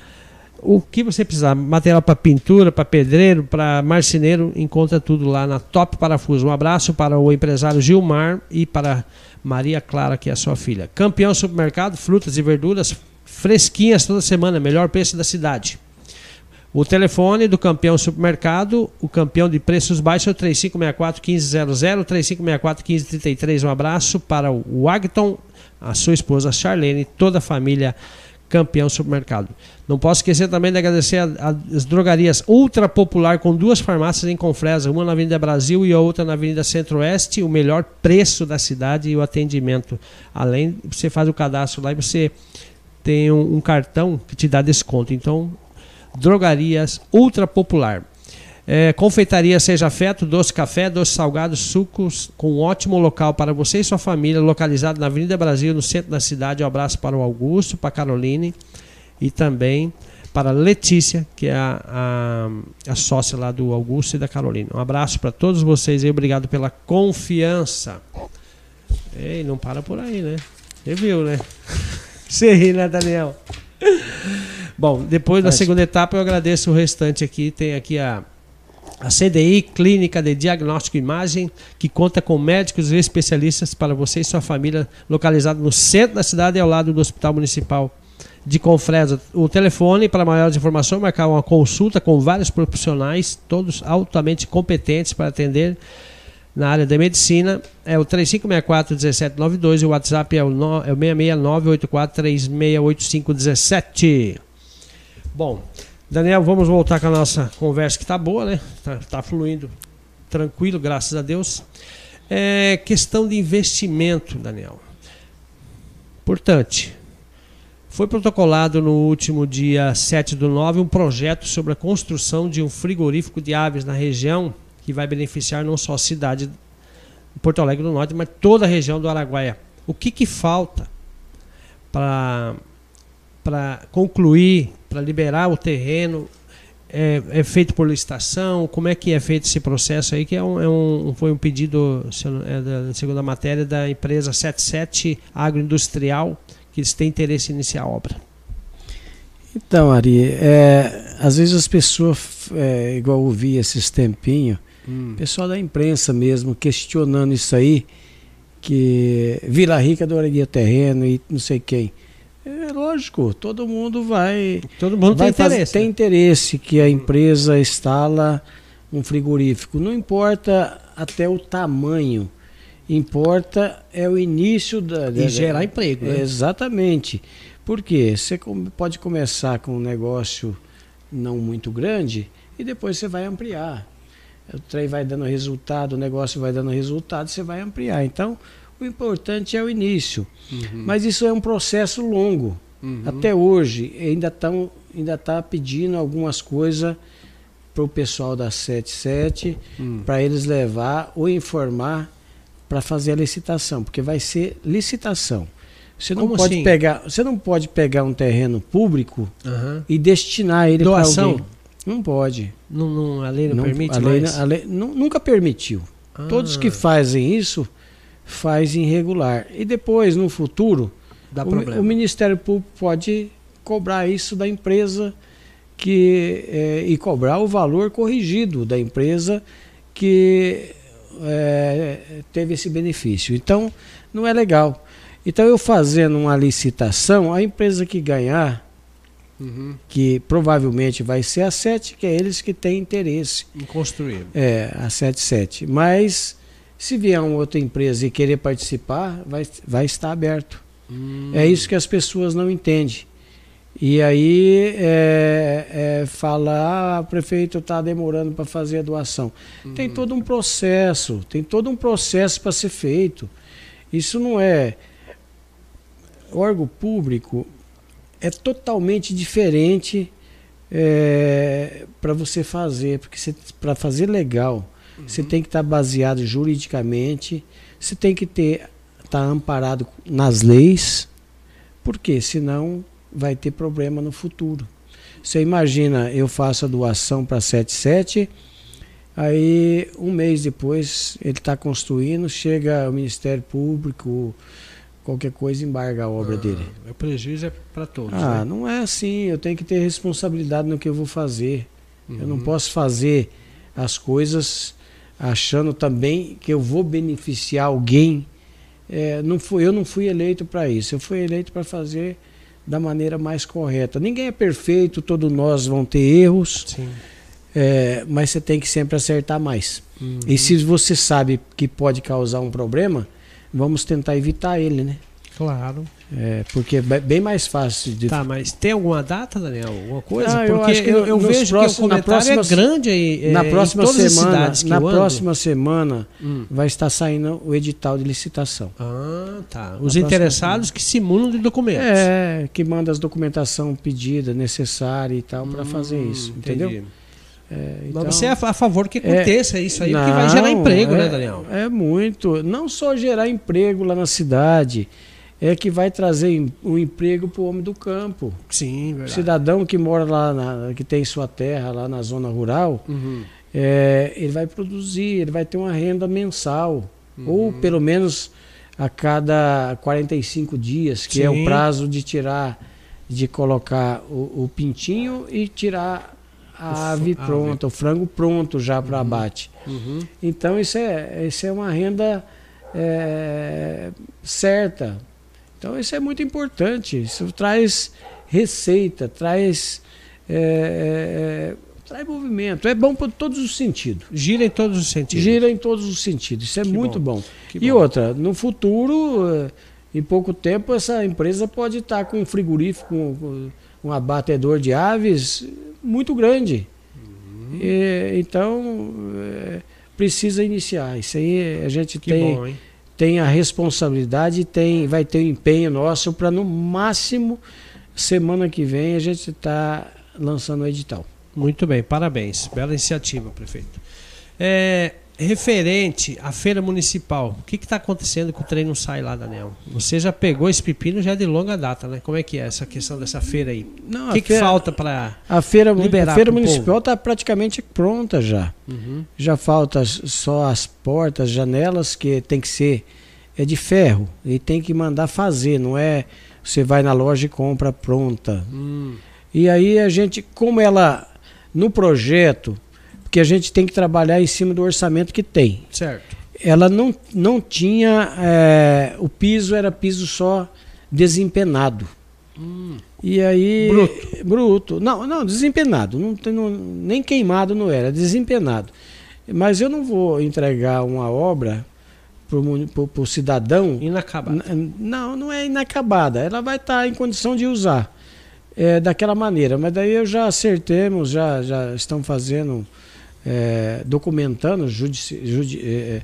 o que você precisar, material para pintura, para pedreiro, para marceneiro, encontra tudo lá na Top Parafuso. Um abraço para o empresário Gilmar e para Maria Clara, que é a sua filha. Campeão Supermercado, frutas e verduras fresquinhas toda semana, melhor preço da cidade. O telefone do campeão supermercado, o campeão de preços baixos é o 3564-1500, 3564-1533. Um abraço para o Agton, a sua esposa Charlene, toda a família campeão supermercado. Não posso esquecer também de agradecer as drogarias Ultra Popular com duas farmácias em Confresa, uma na Avenida Brasil e a outra na Avenida Centro-Oeste, o melhor preço da cidade e o atendimento. Além, você faz o cadastro lá e você tem um, um cartão que te dá desconto. Então, drogarias ultra popular. É, confeitaria Seja Feto, doce café, doce salgado, sucos, com um ótimo local para você e sua família, localizado na Avenida Brasil, no centro da cidade. Um abraço para o Augusto, para a Caroline e também para a Letícia, que é a, a, a, sócia lá do Augusto e da Carolina. Um abraço para todos vocês e obrigado pela confiança. Ei, não para por aí, né? Você viu, né? Você ri, né, Daniel? Bom, depois da segunda etapa eu agradeço o restante aqui. Tem aqui a, a CDI, Clínica de Diagnóstico e Imagem, que conta com médicos e especialistas para você e sua família, localizado no centro da cidade e ao lado do Hospital Municipal de Confresa. O telefone para maiores informações, marcar uma consulta com vários profissionais, todos altamente competentes para atender na área da medicina é o 3564-1792 e o WhatsApp é o, no, é o 66984368517. Bom, Daniel, vamos voltar com a nossa conversa que tá boa, né? Tá, tá fluindo tranquilo, graças a Deus. É questão de investimento, Daniel. Importante. Foi protocolado no último dia 7 do 9 um projeto sobre a construção de um frigorífico de aves na região que vai beneficiar não só a cidade de Porto Alegre do Norte, mas toda a região do Araguaia. O que, que falta para concluir, para liberar o terreno? É, é, feito por licitação? Como é que é feito esse processo aí? Que é um, é um foi um pedido, é da segunda matéria, da empresa 77 Agroindustrial, que eles têm interesse em iniciar a obra. Então, Ari, é, às vezes as pessoas, é, igual eu vi esses tempinhos, hum. pessoal da imprensa mesmo, questionando isso aí, que Vila Rica adoraria terreno e não sei quem. É lógico, todo mundo vai. Todo mundo vai tem interesse. Tem interesse que a empresa instala um frigorífico. Não importa até o tamanho, importa é o início da. E gerar emprego. Né? Exatamente. Porque você pode começar com um negócio não muito grande e depois você vai ampliar. O trem vai dando resultado, o negócio vai dando resultado, você vai ampliar. Então, o importante é o início. Uhum. Mas isso é um processo longo. Uhum. Até hoje, ainda estão ainda está pedindo algumas coisas para o pessoal da 77 uhum. para eles levar ou informar para fazer a licitação, porque vai ser licitação. Você não Como pode assim? pegar, você não pode pegar um terreno público e destinar ele para alguém. Não pode. Não, não, a lei não, não permite a lei? A lei, nunca permitiu. Ah. Todos que fazem isso faz irregular. E depois, no futuro, o, o, Ministério Público pode cobrar isso da empresa que é, e cobrar o valor corrigido da empresa que é, teve esse benefício. Então, não é legal. Então, eu fazendo uma licitação, a empresa que ganhar, uhum. que provavelmente vai ser a 7, que é eles que têm interesse em construir. É, a 77. Mas se vier uma outra empresa e querer participar, vai, vai estar aberto. Hum. É isso que as pessoas não entendem. E aí é, é, fala, ah, o prefeito está demorando para fazer a doação. Uhum. Tem todo um processo, tem todo um processo para ser feito. Isso não é. O órgão público é totalmente diferente é, para você fazer, porque para fazer legal, você tem que estar tá baseado juridicamente, você tem que ter estar tá amparado nas leis, porque senão vai ter problema no futuro. Você imagina, eu faço a doação para 77, aí um mês depois ele está construindo, chega o Ministério Público, qualquer coisa embarga a obra ah, dele. O prejuízo é para todos. Ah, né? não é assim. Eu tenho que ter responsabilidade no que eu vou fazer. Uhum. Eu não uhum. posso fazer as coisas achando também que eu vou beneficiar alguém. É, não fui, eu não fui eleito para isso, eu fui eleito para fazer da maneira mais correta. Ninguém é perfeito, todos nós vão ter erros, é, mas você tem que sempre acertar mais. Uhum. E se você sabe que pode causar um problema, vamos tentar evitar ele, né? Claro. É, porque é bem mais fácil de. Tá, mas tem alguma data, Daniel? Alguma coisa? Ah, porque eu, eu vejo próximos, que o comentário é grande aí. Na é, próxima semana, na próxima semana hum. vai estar saindo o edital de licitação. Ah, tá. Os na interessados que simulam de documentos. É, que manda as documentação pedida, necessária e tal, hum, para fazer isso. Entendeu? Entendi. É, então, Mas você é a favor que aconteça é, isso aí, não, porque vai gerar emprego, né, é, Daniel? É muito. Não só gerar emprego lá na cidade é que vai trazer um emprego para o homem do campo. Sim, verdade. O cidadão que mora lá, na, que tem sua terra lá na zona rural, uhum. é, ele vai produzir, ele vai ter uma renda mensal. Uhum. Ou pelo menos a cada 45 dias, que Sim. é o prazo de tirar, de colocar o, o pintinho e tirar a ave pronta, o frango pronto já para uhum. abate. Uhum. Então isso é, isso é uma renda é, certa então isso é muito importante. Isso traz receita, traz, é, é, é traz movimento. É bom por todos os sentidos. Gira em todos os sentidos. Gira em todos os sentidos. Isso é que muito bom. bom. E bom. outra, no futuro, em pouco tempo, essa empresa pode estar com um frigorífico, com um abatedor de aves muito grande. Uhum. E, então, é, precisa iniciar. Isso aí a gente Que tem, bom, hein? Tem a responsabilidade, tem, vai ter o empenho nosso para no máximo semana que vem a gente está lançando o edital. Muito bem, parabéns. Bela iniciativa, prefeito. É, referente à feira municipal, o que está acontecendo que o trem não sai lá, Daniel? Você já pegou esse pepino já de longa data, né? Como é que é essa questão dessa feira aí? Não, O que, que feira- falta para. A feira, Liberar a feira municipal está praticamente pronta já. Uhum. Já falta só as portas, janelas que tem que ser é de ferro e tem que mandar fazer, não é você vai na loja e compra pronta. Hum, E aí a gente, como ela no projeto, porque a gente tem que trabalhar em cima do orçamento que tem. certo. Ela não, não tinha é, o piso era piso só desempenado. Hum, E aí. Bruto. Bruto. Não, não, desempenado. Não, tem- não- nem queimado não era, desempenado. Mas eu não vou entregar uma obra para o cidadão. inacabado. N- Não, não é inacabada. Ela vai estar em condição de usar é, daquela maneira. Mas daí eu já acertemos, já, já estão fazendo, é, documentando, judici- judi- é, é,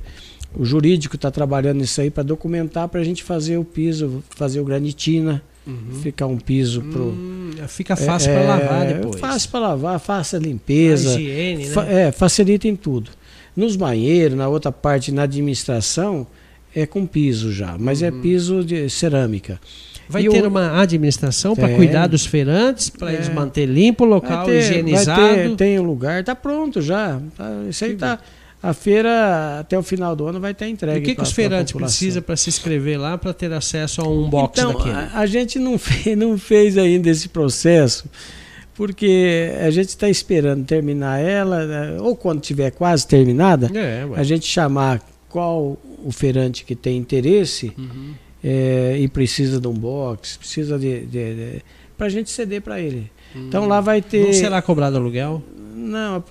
o jurídico está trabalhando nisso aí para documentar para a gente fazer o piso, fazer o granitina, Uhum. ficar um piso pro Hum, fica fácil para lavar é, depois. Fácil para lavar, fácil a A limpeza. higiene, né? Fa- é, facilita em tudo. Nos banheiros, na outra parte, na administração, é com piso já, mas é Uhum. piso de cerâmica. Vai E ter o- uma administração para cuidar dos feirantes, para É. eles manter limpo o local, ter, higienizado. ter, tem o lugar, tá pronto já. Tá- isso aí Que tá. A feira até o final do ano vai estar E entregue. o que, que pra- os pra feirantes precisam para se inscrever lá para ter acesso a um box então, daquele? A, a gente não fez, não fez ainda esse processo, porque a gente está esperando terminar ela, né, ou quando tiver quase terminada, É, a gente chamar qual o feirante que tem interesse Uhum. É, e precisa de um box, precisa de. para a gente ceder para ele. Então Hum. lá vai ter. Não será cobrado aluguel? Não,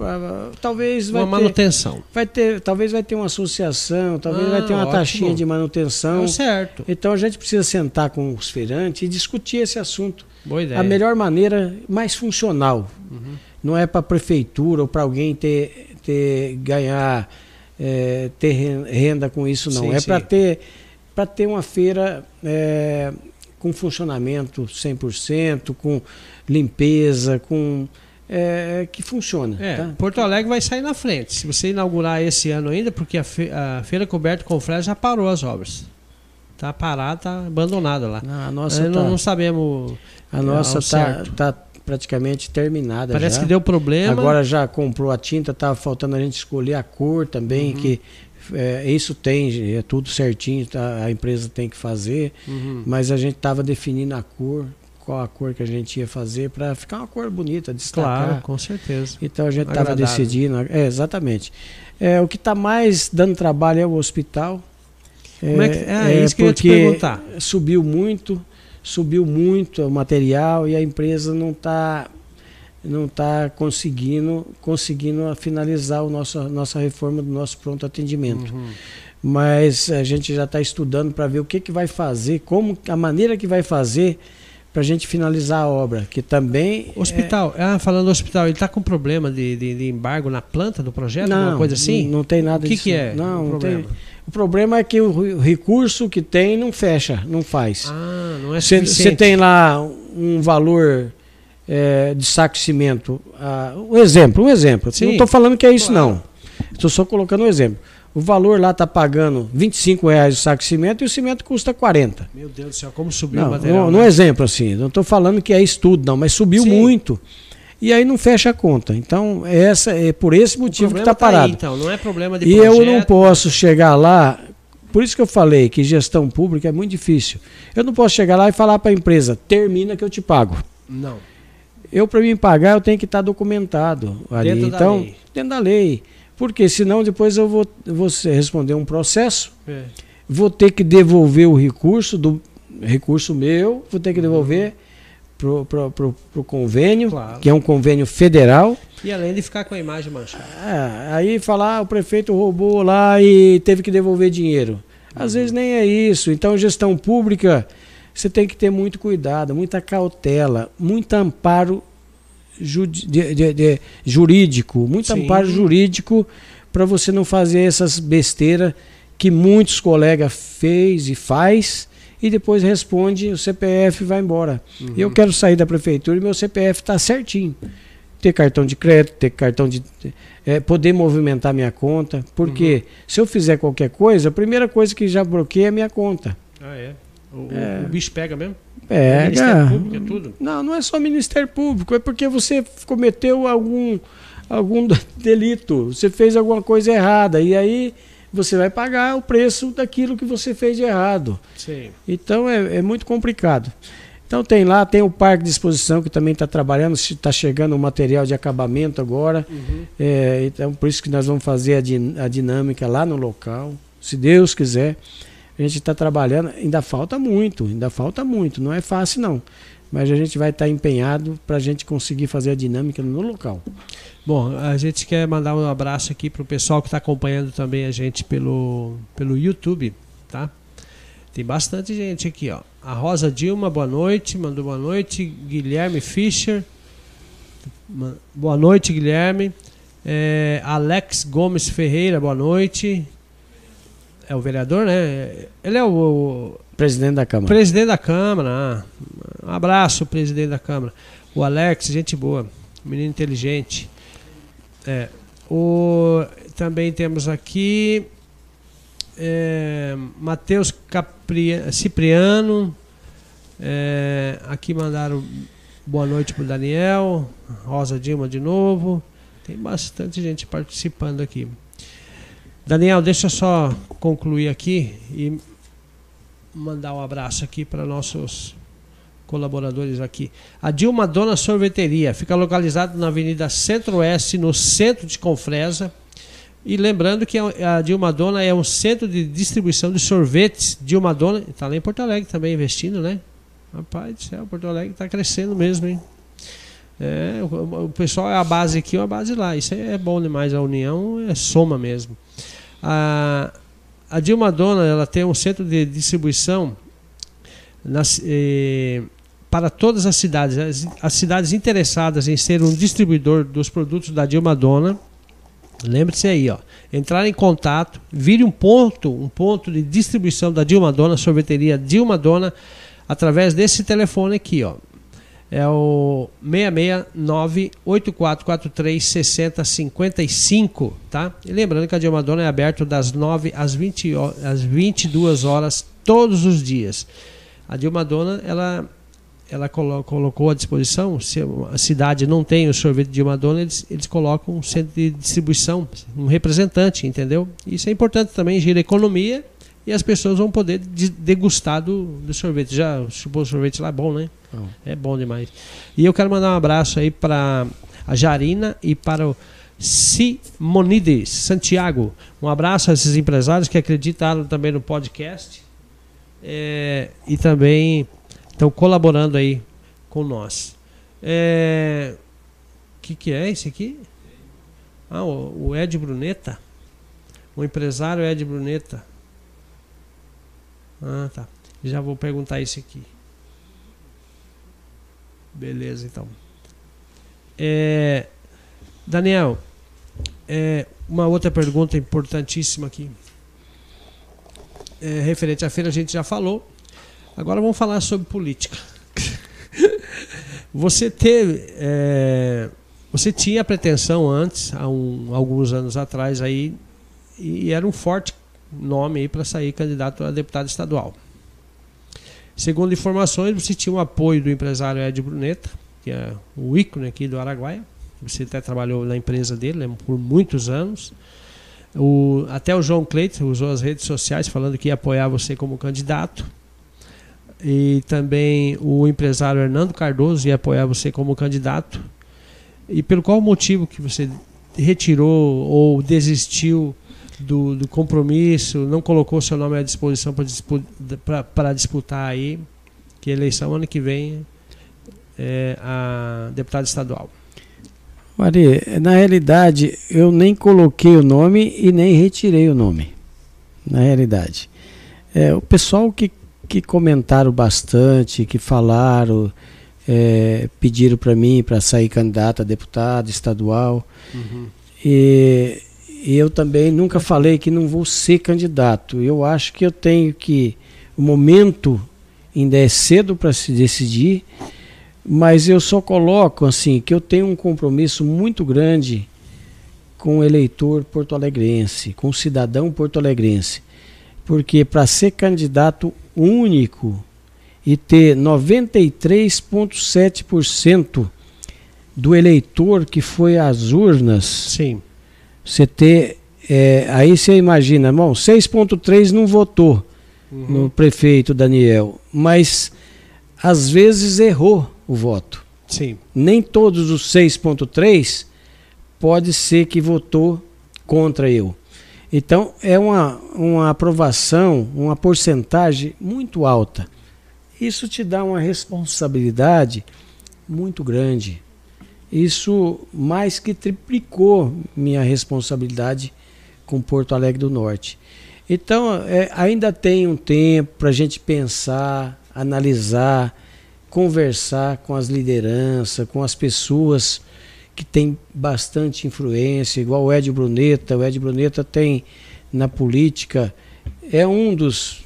talvez vai Uma ter, manutenção. vai ter. Talvez vai ter uma associação, talvez Ah, vai ter uma ótimo. taxinha de manutenção. É certo. Então a gente precisa sentar com os feirantes e discutir esse assunto. Boa ideia. A melhor maneira, mais funcional. Uhum. Não é para a prefeitura ou para alguém ter, ter ganhar é, ter ren- renda com isso, não. Sim, é para ter para ter uma feira é, com funcionamento 100%, com limpeza, com é, que funciona. É, tá? Porto Alegre vai sair na frente. Se você inaugurar esse ano ainda, porque a, fe- a Feira Coberta com Fresa já parou as obras. Tá parado, tá abandonada lá. Não, a nossa não, tá, não sabemos. a nossa ao tá, certo. tá praticamente terminada Parece já. que deu problema. Agora já comprou a tinta, estava faltando a gente escolher a cor também, Uhum. que é, isso tem, é tudo certinho, tá, a empresa tem que fazer, Uhum. mas a gente estava definindo a cor, qual a cor que a gente ia fazer para ficar uma cor bonita, destacar. Claro, com certeza. Então a gente estava decidindo, é, exatamente. É, o que está mais dando trabalho é o hospital. Como é que- é, isso que eu ia te perguntar. Subiu muito, subiu muito o material e a empresa não está não tá conseguindo conseguindo finalizar o nosso, a nossa reforma do nosso pronto atendimento. Uhum. Mas a gente já está estudando para ver o que, que vai fazer, como a maneira que vai fazer para a gente finalizar a obra, que também Hospital, ah, falando do hospital, ele está com problema de, de, de embargo na planta do projeto, não, alguma coisa assim? Não, não tem nada o que, disso. que é Não, o não tem. problema? O problema é que o re- recurso que tem não fecha, não faz. Ah, não é Você suficiente. tem lá um valor é, de saco de cimento. ah, um exemplo, um exemplo. Sim. Não estou falando que é isso, Claro. não. Estou só colocando um exemplo. O valor lá está pagando 25 reais o saco de cimento e o cimento custa 40. Meu Deus do céu, como subiu o Não, material. não, né? é exemplo assim. Não estou falando que é estudo, não, mas subiu Sim. muito. E aí não fecha a conta. Então, essa, é por esse O motivo que está tá aí, parado. então, não é problema de E projeto. eu não posso chegar lá. Por isso que eu falei que gestão pública é muito difícil. Eu não posso chegar lá e falar para a empresa: termina que eu te pago. Não. Eu, para mim pagar, eu tenho que estar documentado ali. Dentro da então, lei. dentro da lei. Porque senão depois eu vou, vou responder um processo, É. vou ter que devolver o recurso do recurso meu, vou ter que devolver pro, pro, pro, pro convênio, Claro. que é um convênio federal. E além de ficar com a imagem manchada. Ah, aí falar, ah, o prefeito roubou lá e teve que devolver dinheiro. Às vezes nem é isso. Então, gestão pública, você tem que ter muito cuidado, muita cautela, muito amparo de- de- de- jurídico, muito Sim. amparo jurídico, para você não fazer essas besteiras que muitos colegas fez e faz e depois responde o CPF vai embora. Uhum. Eu quero sair da prefeitura e meu CPF está certinho. Ter cartão de crédito, ter cartão de. É, poder movimentar minha conta. Porque uhum. se eu fizer qualquer coisa, a primeira coisa que já bloqueia é a minha conta. Ah, é? O, é. o bicho pega mesmo? Pega. É Ministério Público, é tudo? Não, não é só Ministério Público, é porque você cometeu algum, algum delito, você fez alguma coisa errada. E aí você vai pagar o preço daquilo que você fez de errado. Sim. Então é, é muito complicado. Então tem lá, tem o parque de exposição que também está trabalhando, está chegando o material de acabamento agora. Uhum. É, então por isso que nós vamos fazer a, din a dinâmica lá no local, se Deus quiser. A gente está trabalhando, ainda falta muito, ainda falta muito, não é fácil não. Mas a gente vai estar tá empenhado para a gente conseguir fazer a dinâmica no local. Bom, a gente quer mandar um abraço aqui para o pessoal que está acompanhando também a gente pelo, pelo YouTube, tá? Tem bastante gente aqui, ó. A Rosa Dilma, boa noite, mandou boa noite. Guilherme Fischer, boa noite, Guilherme. É, Alex Gomes Ferreira, boa noite. É o vereador, né? Ele é o, o presidente da Câmara. Presidente da Câmara. Ah, um abraço, presidente da Câmara. O Alex, gente boa, menino inteligente. É, o, também temos aqui é, Matheus Cipriano. É, aqui mandaram boa noite para o Daniel. Rosa Dilma de novo. Tem bastante gente participando aqui. Daniel, deixa eu só concluir aqui e mandar um abraço aqui para nossos colaboradores aqui. A Dilma Dona Sorveteria fica localizada na Avenida Centro-Oeste, no centro de Confresa. E lembrando que a Dilma Dona é um centro de distribuição de sorvetes. Dilma Dona está lá em Porto Alegre também investindo, né? Rapaz do céu, Porto Alegre está crescendo mesmo, hein? É, o, o, pessoal é a base aqui ou a base lá. Isso é bom demais. A união é soma mesmo. A, a Dilma Dona ela tem um centro de distribuição nas, eh, para todas as cidades. As, as, cidades interessadas em ser um distribuidor dos produtos da Dilma Dona, lembre-se aí, ó, entrar em contato, vire um ponto, um ponto de distribuição da Dilma Dona, sorveteria Dilma Dona, através desse telefone aqui, ó. É o 669-8443-6055, tá? E lembrando que a Dilma Dona é aberto das 9 às, 20, às 22 horas todos os dias. A Dilma Dona, ela ela colocou à disposição, se a cidade não tem o sorvete de Madonna, eles, eles colocam um centro de distribuição, um representante, entendeu? Isso é importante também, gira economia e as pessoas vão poder degustar do, do sorvete. Já chupou o sorvete lá, é bom, né? É bom demais. E eu quero mandar um abraço aí para a Jarina e para o Simonides Santiago. Um abraço a esses empresários que acreditaram também no podcast é, e também estão colaborando aí com nós. É, que, que é esse aqui? Ah, o, o Ed Bruneta. O empresário Ed Bruneta. Ah, tá. Já vou perguntar esse aqui. Beleza, então. É, Daniel, é, uma outra pergunta importantíssima aqui. É, referente à feira, a gente já falou. Agora vamos falar sobre política. você teve. É, você tinha pretensão antes, há um, alguns anos atrás, aí, e era um forte nome para sair candidato a deputado estadual. Segundo informações, você tinha o apoio do empresário Ed Bruneta, que é o ícone aqui do Araguaia. Você até trabalhou na empresa dele né, por muitos anos. O, até o João Cleiton usou as redes sociais falando que ia apoiar você como candidato e também o empresário Hernando Cardoso ia apoiar você como candidato. E pelo qual motivo que você retirou ou desistiu do, do compromisso, não colocou seu nome à disposição para disputar, aí, que a eleição ano que vem é a deputada estadual? Maria, na realidade eu nem coloquei o nome e nem retirei o nome. Na realidade. É, o pessoal que que comentaram bastante, que falaram, é, pediram para mim para sair candidato a deputado estadual. Uhum. E, eu também nunca falei que não vou ser candidato. Eu acho que eu tenho que. O momento ainda é cedo para se decidir, mas eu só coloco assim que eu tenho um compromisso muito grande com o eleitor porto-alegrense, com o cidadão porto-alegrense. Porque para ser candidato único e ter 93,7% do eleitor que foi às urnas. Sim. Você ter. É, aí você imagina, irmão, 6,3 não votou uhum. no prefeito Daniel, mas às vezes errou o voto. Sim. Nem todos os 6,3 pode ser que votou contra eu. Então é uma, uma aprovação, uma porcentagem muito alta. Isso te dá uma responsabilidade muito grande. Isso mais que triplicou minha responsabilidade com Porto Alegre do Norte. Então, é, ainda tem um tempo para a gente pensar, analisar, conversar com as lideranças, com as pessoas que têm bastante influência, igual o Ed Bruneta. O Ed Bruneta tem na política, é um dos.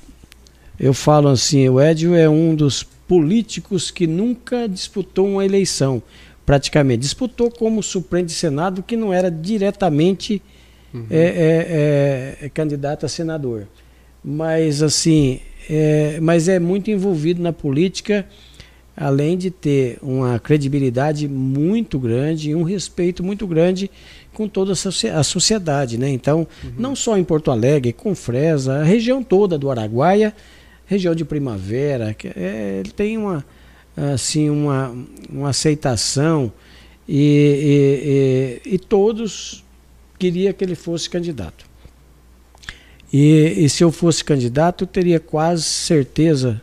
Eu falo assim, o Edio é um dos políticos que nunca disputou uma eleição praticamente. Disputou como suplente de Senado, que não era diretamente uhum. é, é, é, é candidato a senador. Mas assim, é, mas é muito envolvido na política, além de ter uma credibilidade muito grande e um respeito muito grande com toda a sociedade. Né? Então, uhum. não só em Porto Alegre, com Fresa, a região toda do Araguaia, região de Primavera, que é, ele tem uma assim uma, uma aceitação e, e, e, e todos queria que ele fosse candidato. E, e, se eu fosse candidato, eu teria quase certeza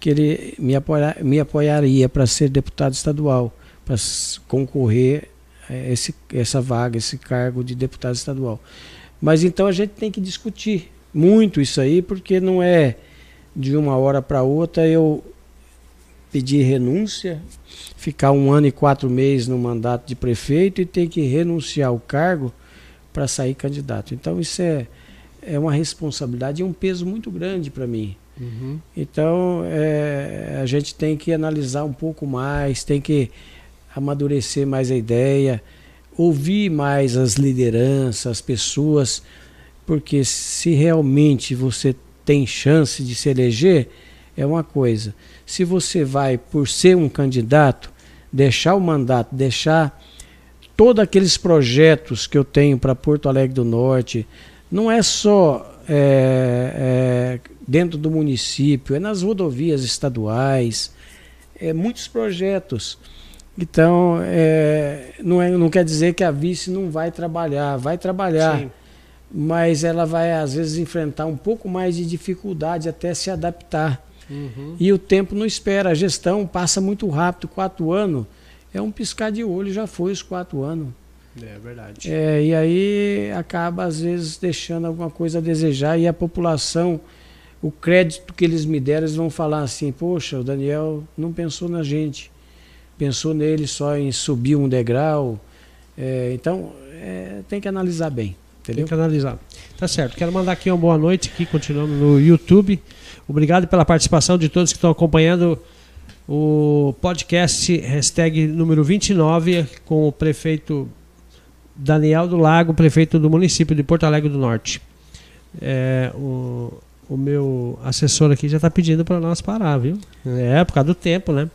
que ele me, apoia, me apoiaria para ser deputado estadual, para concorrer a esse, essa vaga, esse cargo de deputado estadual. Mas então a gente tem que discutir muito isso aí, porque não é de uma hora para outra eu pedir renúncia, ficar um ano e quatro meses no mandato de prefeito e ter que renunciar ao cargo para sair candidato. Então isso é, é uma responsabilidade e um peso muito grande para mim. Uhum. Então é, a gente tem que analisar um pouco mais, tem que amadurecer mais a ideia, ouvir mais as lideranças, as pessoas, porque se realmente você tem chance de se eleger, é uma coisa. Se você vai, por ser um candidato, deixar o mandato, deixar todos aqueles projetos que eu tenho para Porto Alegre do Norte, não é só é, é, dentro do município, é nas rodovias estaduais, é muitos projetos. Então, é, não, é, não quer dizer que a vice não vai trabalhar, vai trabalhar. Sim. Mas ela vai, às vezes, enfrentar um pouco mais de dificuldade até se adaptar. Uhum. E o tempo não espera, a gestão passa muito rápido, quatro anos. É um piscar de olho, já foi os quatro anos. É verdade. É, e aí acaba, às vezes, deixando alguma coisa a desejar e a população, o crédito que eles me deram, eles vão falar assim: Poxa, o Daniel não pensou na gente, pensou nele só em subir um degrau. É, então, é, tem que analisar bem. Entendeu? Tem que analisar. Tá certo. Quero mandar aqui uma boa noite, aqui continuando no YouTube. Obrigado pela participação de todos que estão acompanhando o podcast hashtag número 29 com o prefeito Daniel do Lago, prefeito do município de Porto Alegre do Norte. É, o, o meu assessor aqui já está pedindo para nós parar, viu? É, por causa do tempo, né?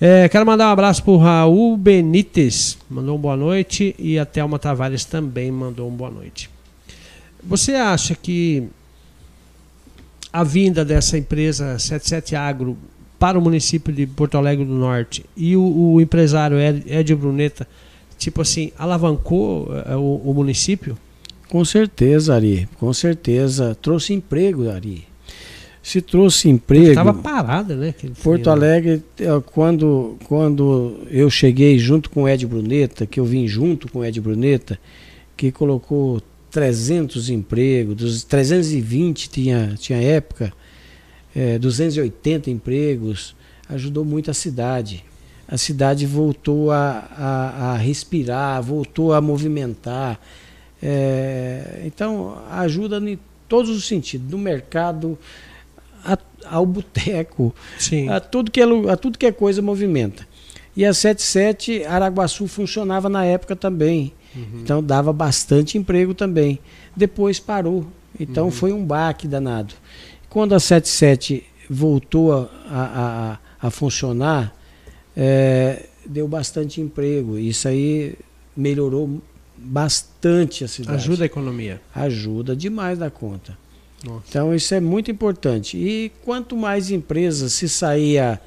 É, quero mandar um abraço para o Raul Benites, mandou uma boa noite, e a Thelma Tavares também mandou uma boa noite. Você acha que a vinda dessa empresa 77 Agro para o município de Porto Alegre do Norte e o, o empresário Ed, Ed, Bruneta, tipo assim, alavancou uh, o, o, município? Com certeza, Ari. Com certeza. Trouxe emprego, Ari. Se trouxe emprego. Estava parada, né? Porto Alegre, eh, quando, quando eu cheguei junto com o Ed Bruneta, que eu vim junto com o Ed Bruneta, que colocou 300 empregos, dos 320 tinha, tinha época, é, 280 empregos, ajudou muito a cidade. A cidade voltou a, a, a respirar, voltou a movimentar. É, então, ajuda em todos os sentidos, do mercado a, ao boteco, a tudo, que é, a tudo que é coisa movimenta. E a 77 Araguaçu funcionava na época também. Uhum. Então dava bastante emprego também. Depois parou. Então uhum. foi um baque danado. Quando a 77 voltou a, a, a funcionar, é, deu bastante emprego. Isso aí melhorou bastante a cidade. Ajuda a economia. Ajuda demais da conta. Nossa. Então isso é muito importante. E quanto mais empresas se saía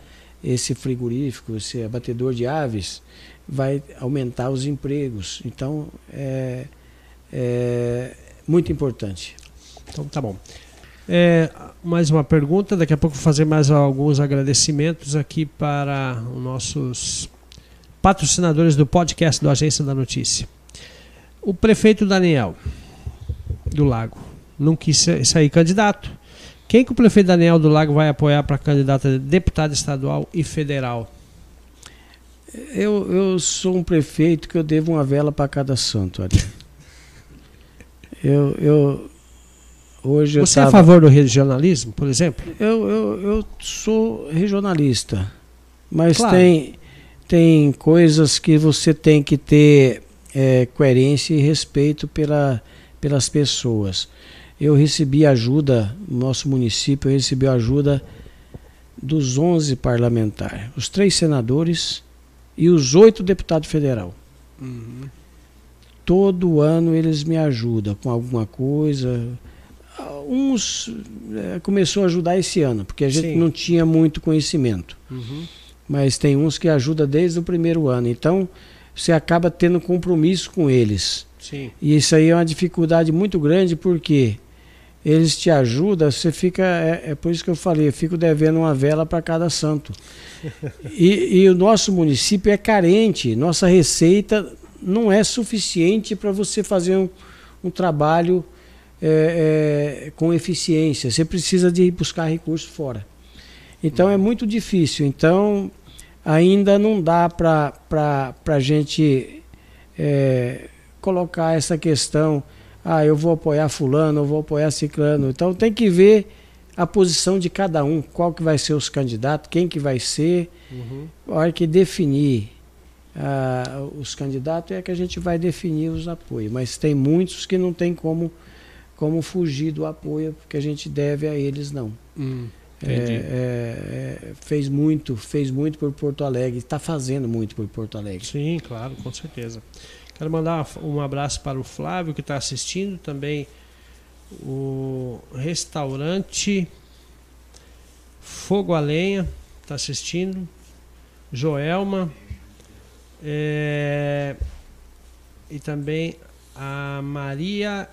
esse frigorífico, esse abatedor de aves, vai aumentar os empregos. Então, é, é muito importante. Então, tá bom. É, mais uma pergunta, daqui a pouco vou fazer mais alguns agradecimentos aqui para os nossos patrocinadores do podcast do Agência da Notícia. O prefeito Daniel do Lago não quis sair candidato quem que o prefeito Daniel do Lago vai apoiar para candidato a deputado estadual e federal? Eu, eu sou um prefeito que eu devo uma vela para cada santo. Olha. Eu, eu, hoje Você eu tava... é a favor do regionalismo, por exemplo? Eu, eu, eu sou regionalista, mas claro. tem, tem coisas que você tem que ter é, coerência e respeito pela, pelas pessoas eu recebi ajuda, nosso município recebeu ajuda dos 11 parlamentares, os três senadores e os oito deputados federal. Uhum. Todo ano eles me ajudam com alguma coisa. Uns é, começou a ajudar esse ano, porque a gente Sim. não tinha muito conhecimento. Uhum. Mas tem uns que ajudam desde o primeiro ano. Então, você acaba tendo compromisso com eles. Sim. E isso aí é uma dificuldade muito grande, porque eles te ajudam, você fica. É, é, por isso que eu falei, eu fico devendo uma vela para cada santo. E, e, o nosso município é carente, nossa receita não é suficiente para você fazer um, um trabalho é, é, com eficiência. Você precisa de buscar recursos fora. Então é muito difícil. Então ainda não dá para a gente é, colocar essa questão ah, eu vou apoiar fulano, eu vou apoiar ciclano. Então tem que ver a posição de cada um, qual que vai ser os candidatos, quem que vai ser. Uhum. A hora que definir ah, os candidatos é que a gente vai definir os apoios. Mas tem muitos que não tem como, como fugir do apoio, porque a gente deve a eles não. Hum, é, é, é, fez muito, fez muito por Porto Alegre, está fazendo muito por Porto Alegre. Sim, claro, com certeza. Quero mandar um abraço para o Flávio que está assistindo, também o restaurante Fogo a Lenha está assistindo, Joelma é, e também a Maria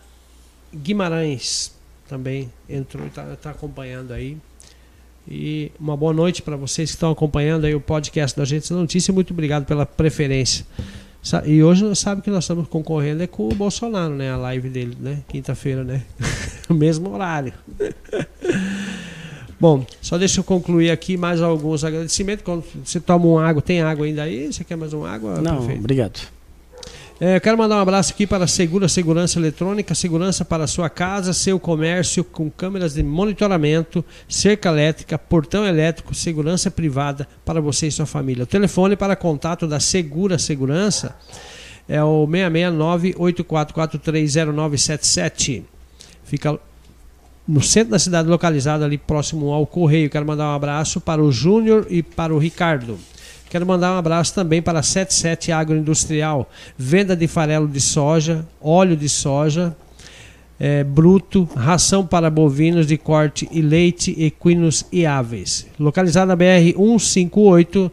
Guimarães também entrou e está tá acompanhando aí. E uma boa noite para vocês que estão acompanhando aí o podcast da Agência Notícia. Muito obrigado pela preferência. E hoje sabe que nós estamos concorrendo é com o Bolsonaro, né? A live dele, né? Quinta-feira, né? o mesmo horário. Bom, só deixa eu concluir aqui mais alguns agradecimentos. Quando você toma um água, tem água ainda aí? Você quer mais uma água? Não, Perfeito. obrigado. É, quero mandar um abraço aqui para a Segura Segurança Eletrônica, segurança para sua casa, seu comércio, com câmeras de monitoramento, cerca elétrica, portão elétrico, segurança privada para você e sua família. O telefone para contato da Segura Segurança é o 669-84430977. Fica no centro da cidade, localizado ali próximo ao Correio. Quero mandar um abraço para o Júnior e para o Ricardo. Quero mandar um abraço também para a 77 Agroindustrial, venda de farelo de soja, óleo de soja, é, bruto, ração para bovinos de corte e leite, equinos e aves. Localizada na BR 158,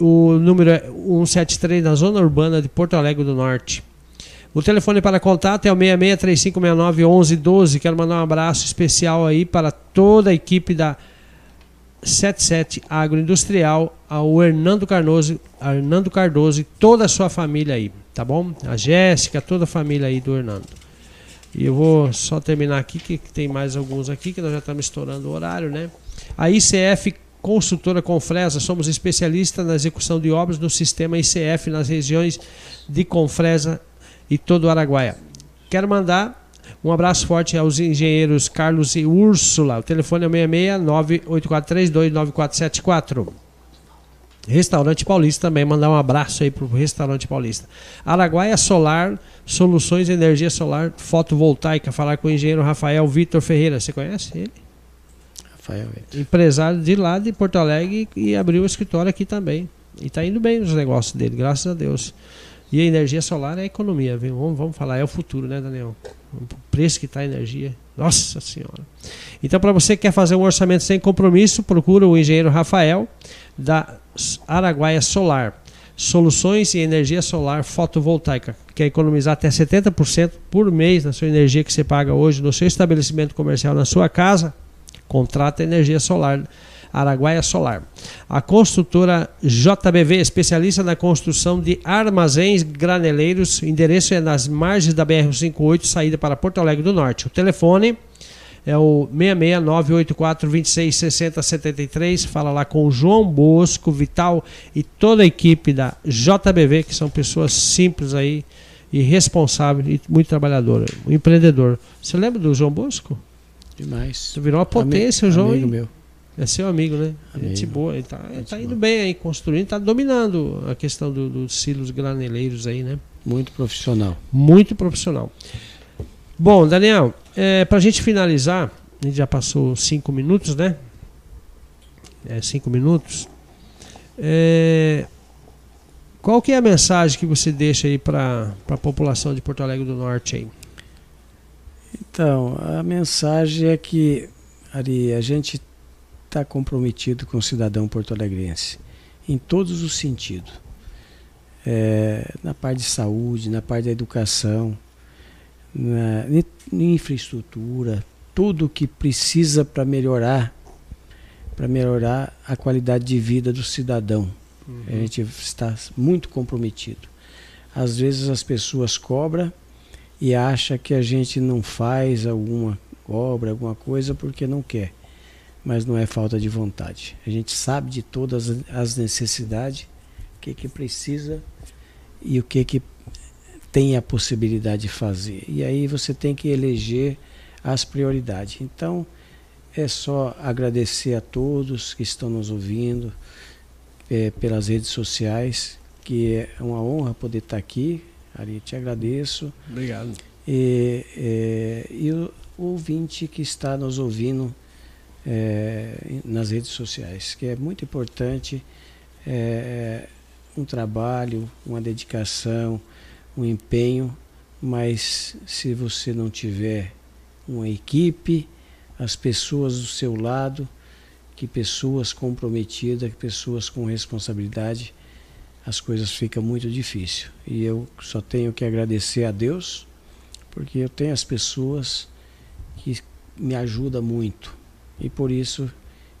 o número é 173 na zona urbana de Porto Alegre do Norte. O telefone para contato é o 66 3569 1112. Quero mandar um abraço especial aí para toda a equipe da 77 Agroindustrial, ao Hernando Cardoso, Hernando Cardoso e toda a sua família aí, tá bom? A Jéssica, toda a família aí do Hernando. E eu vou só terminar aqui, que tem mais alguns aqui, que nós já estamos estourando o horário, né? A ICF Consultora Confresa, somos especialistas na execução de obras no sistema ICF nas regiões de Confresa e todo o Araguaia. quero mandar um abraço forte aos engenheiros Carlos e Úrsula. O telefone é 66-98432-9474. Restaurante Paulista também, mandar um abraço aí pro Restaurante Paulista. Araguaia Solar, soluções de energia solar fotovoltaica. Falar com o engenheiro Rafael Vitor Ferreira. Você conhece ele? Rafael Vitor. Empresário de lá de Porto Alegre e abriu o escritório aqui também. E está indo bem nos negócios dele, graças a Deus. E a energia solar é a economia, viu? Vamos, vamos falar, é o futuro, né, Daniel? O preço que está a energia. Nossa Senhora. Então, para você que quer fazer um orçamento sem compromisso, procura o engenheiro Rafael da Araguaia Solar. Soluções em energia solar fotovoltaica. Quer economizar até 70% por mês na sua energia que você paga hoje no seu estabelecimento comercial, na sua casa? Contrata energia solar. Araguaia Solar. A construtora JBV, especialista na construção de armazéns graneleiros, endereço é nas margens da BR-58, saída para Porto Alegre do Norte. O telefone é o 66984266073. Fala lá com o João Bosco, Vital e toda a equipe da JBV, que são pessoas simples aí e responsáveis e muito trabalhador, um empreendedor. Você lembra do João Bosco? Demais. Você virou uma potência, o João. Amigo meu. É seu amigo, né? Amigo. Gente boa. Ele tá, ele tá indo bem aí, construindo, tá dominando a questão do- dos silos graneleiros aí, né? Muito profissional. Muito profissional. Bom, Daniel, é, para a gente finalizar, a gente já passou cinco minutos, né? É, cinco minutos. É, qual que é a mensagem que você deixa aí para a população de Porto Alegre do Norte aí? Então, a mensagem é que, Ari, a gente está comprometido com o cidadão porto-alegrense, em todos os sentidos. É, na parte de saúde, na parte da educação, na in- infraestrutura, tudo que precisa para melhorar, para melhorar a qualidade de vida do cidadão. A gente está muito comprometido. Às vezes as pessoas cobram e acham que a gente não faz alguma obra, alguma coisa porque não quer. Mas não é falta de vontade. A gente sabe de todas as necessidades, o que, que precisa e o que, que tem a possibilidade de fazer. E aí você tem que eleger as prioridades. Então, é só agradecer a todos que estão nos ouvindo eh, pelas redes sociais, que é uma honra poder estar aqui. Ari, te agradeço. Obrigado. E, eh, e o ouvinte que está nos ouvindo eh, nas redes sociais, que é muito importante eh, um trabalho, uma dedicação, um empenho, mas se você não tiver uma equipe, as pessoas do seu lado, que pessoas comprometidas, que pessoas com responsabilidade, as coisas ficam muito difíceis. E eu só tenho que agradecer a Deus, porque eu tenho as pessoas que me ajudam muito. E por isso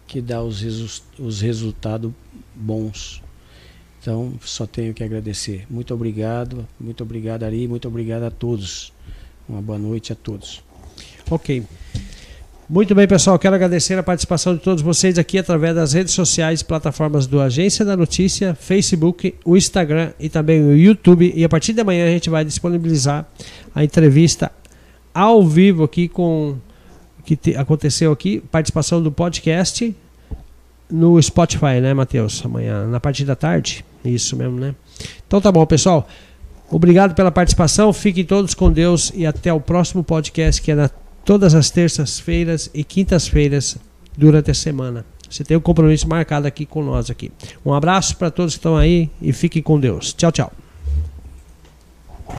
que dá os, resu os resultados bons. Então, só tenho que agradecer. Muito obrigado, muito obrigado, Ari, muito obrigado a todos. Uma boa noite a todos. Ok. Muito bem, pessoal. Quero agradecer a participação de todos vocês aqui através das redes sociais, plataformas do Agência da Notícia, Facebook, o Instagram e também o YouTube. E a partir de amanhã a gente vai disponibilizar a entrevista ao vivo aqui com que te- aconteceu aqui, participação do podcast no Spotify, né, Matheus? Amanhã, na partir da tarde. Isso mesmo, né? Então tá bom, pessoal. Obrigado pela participação. Fiquem todos com Deus e até o próximo podcast, que é na, todas as terças-feiras e quintas-feiras durante a semana. Você tem um compromisso marcado aqui com nós aqui. Um abraço para todos que estão aí e fiquem com Deus. Tchau, tchau.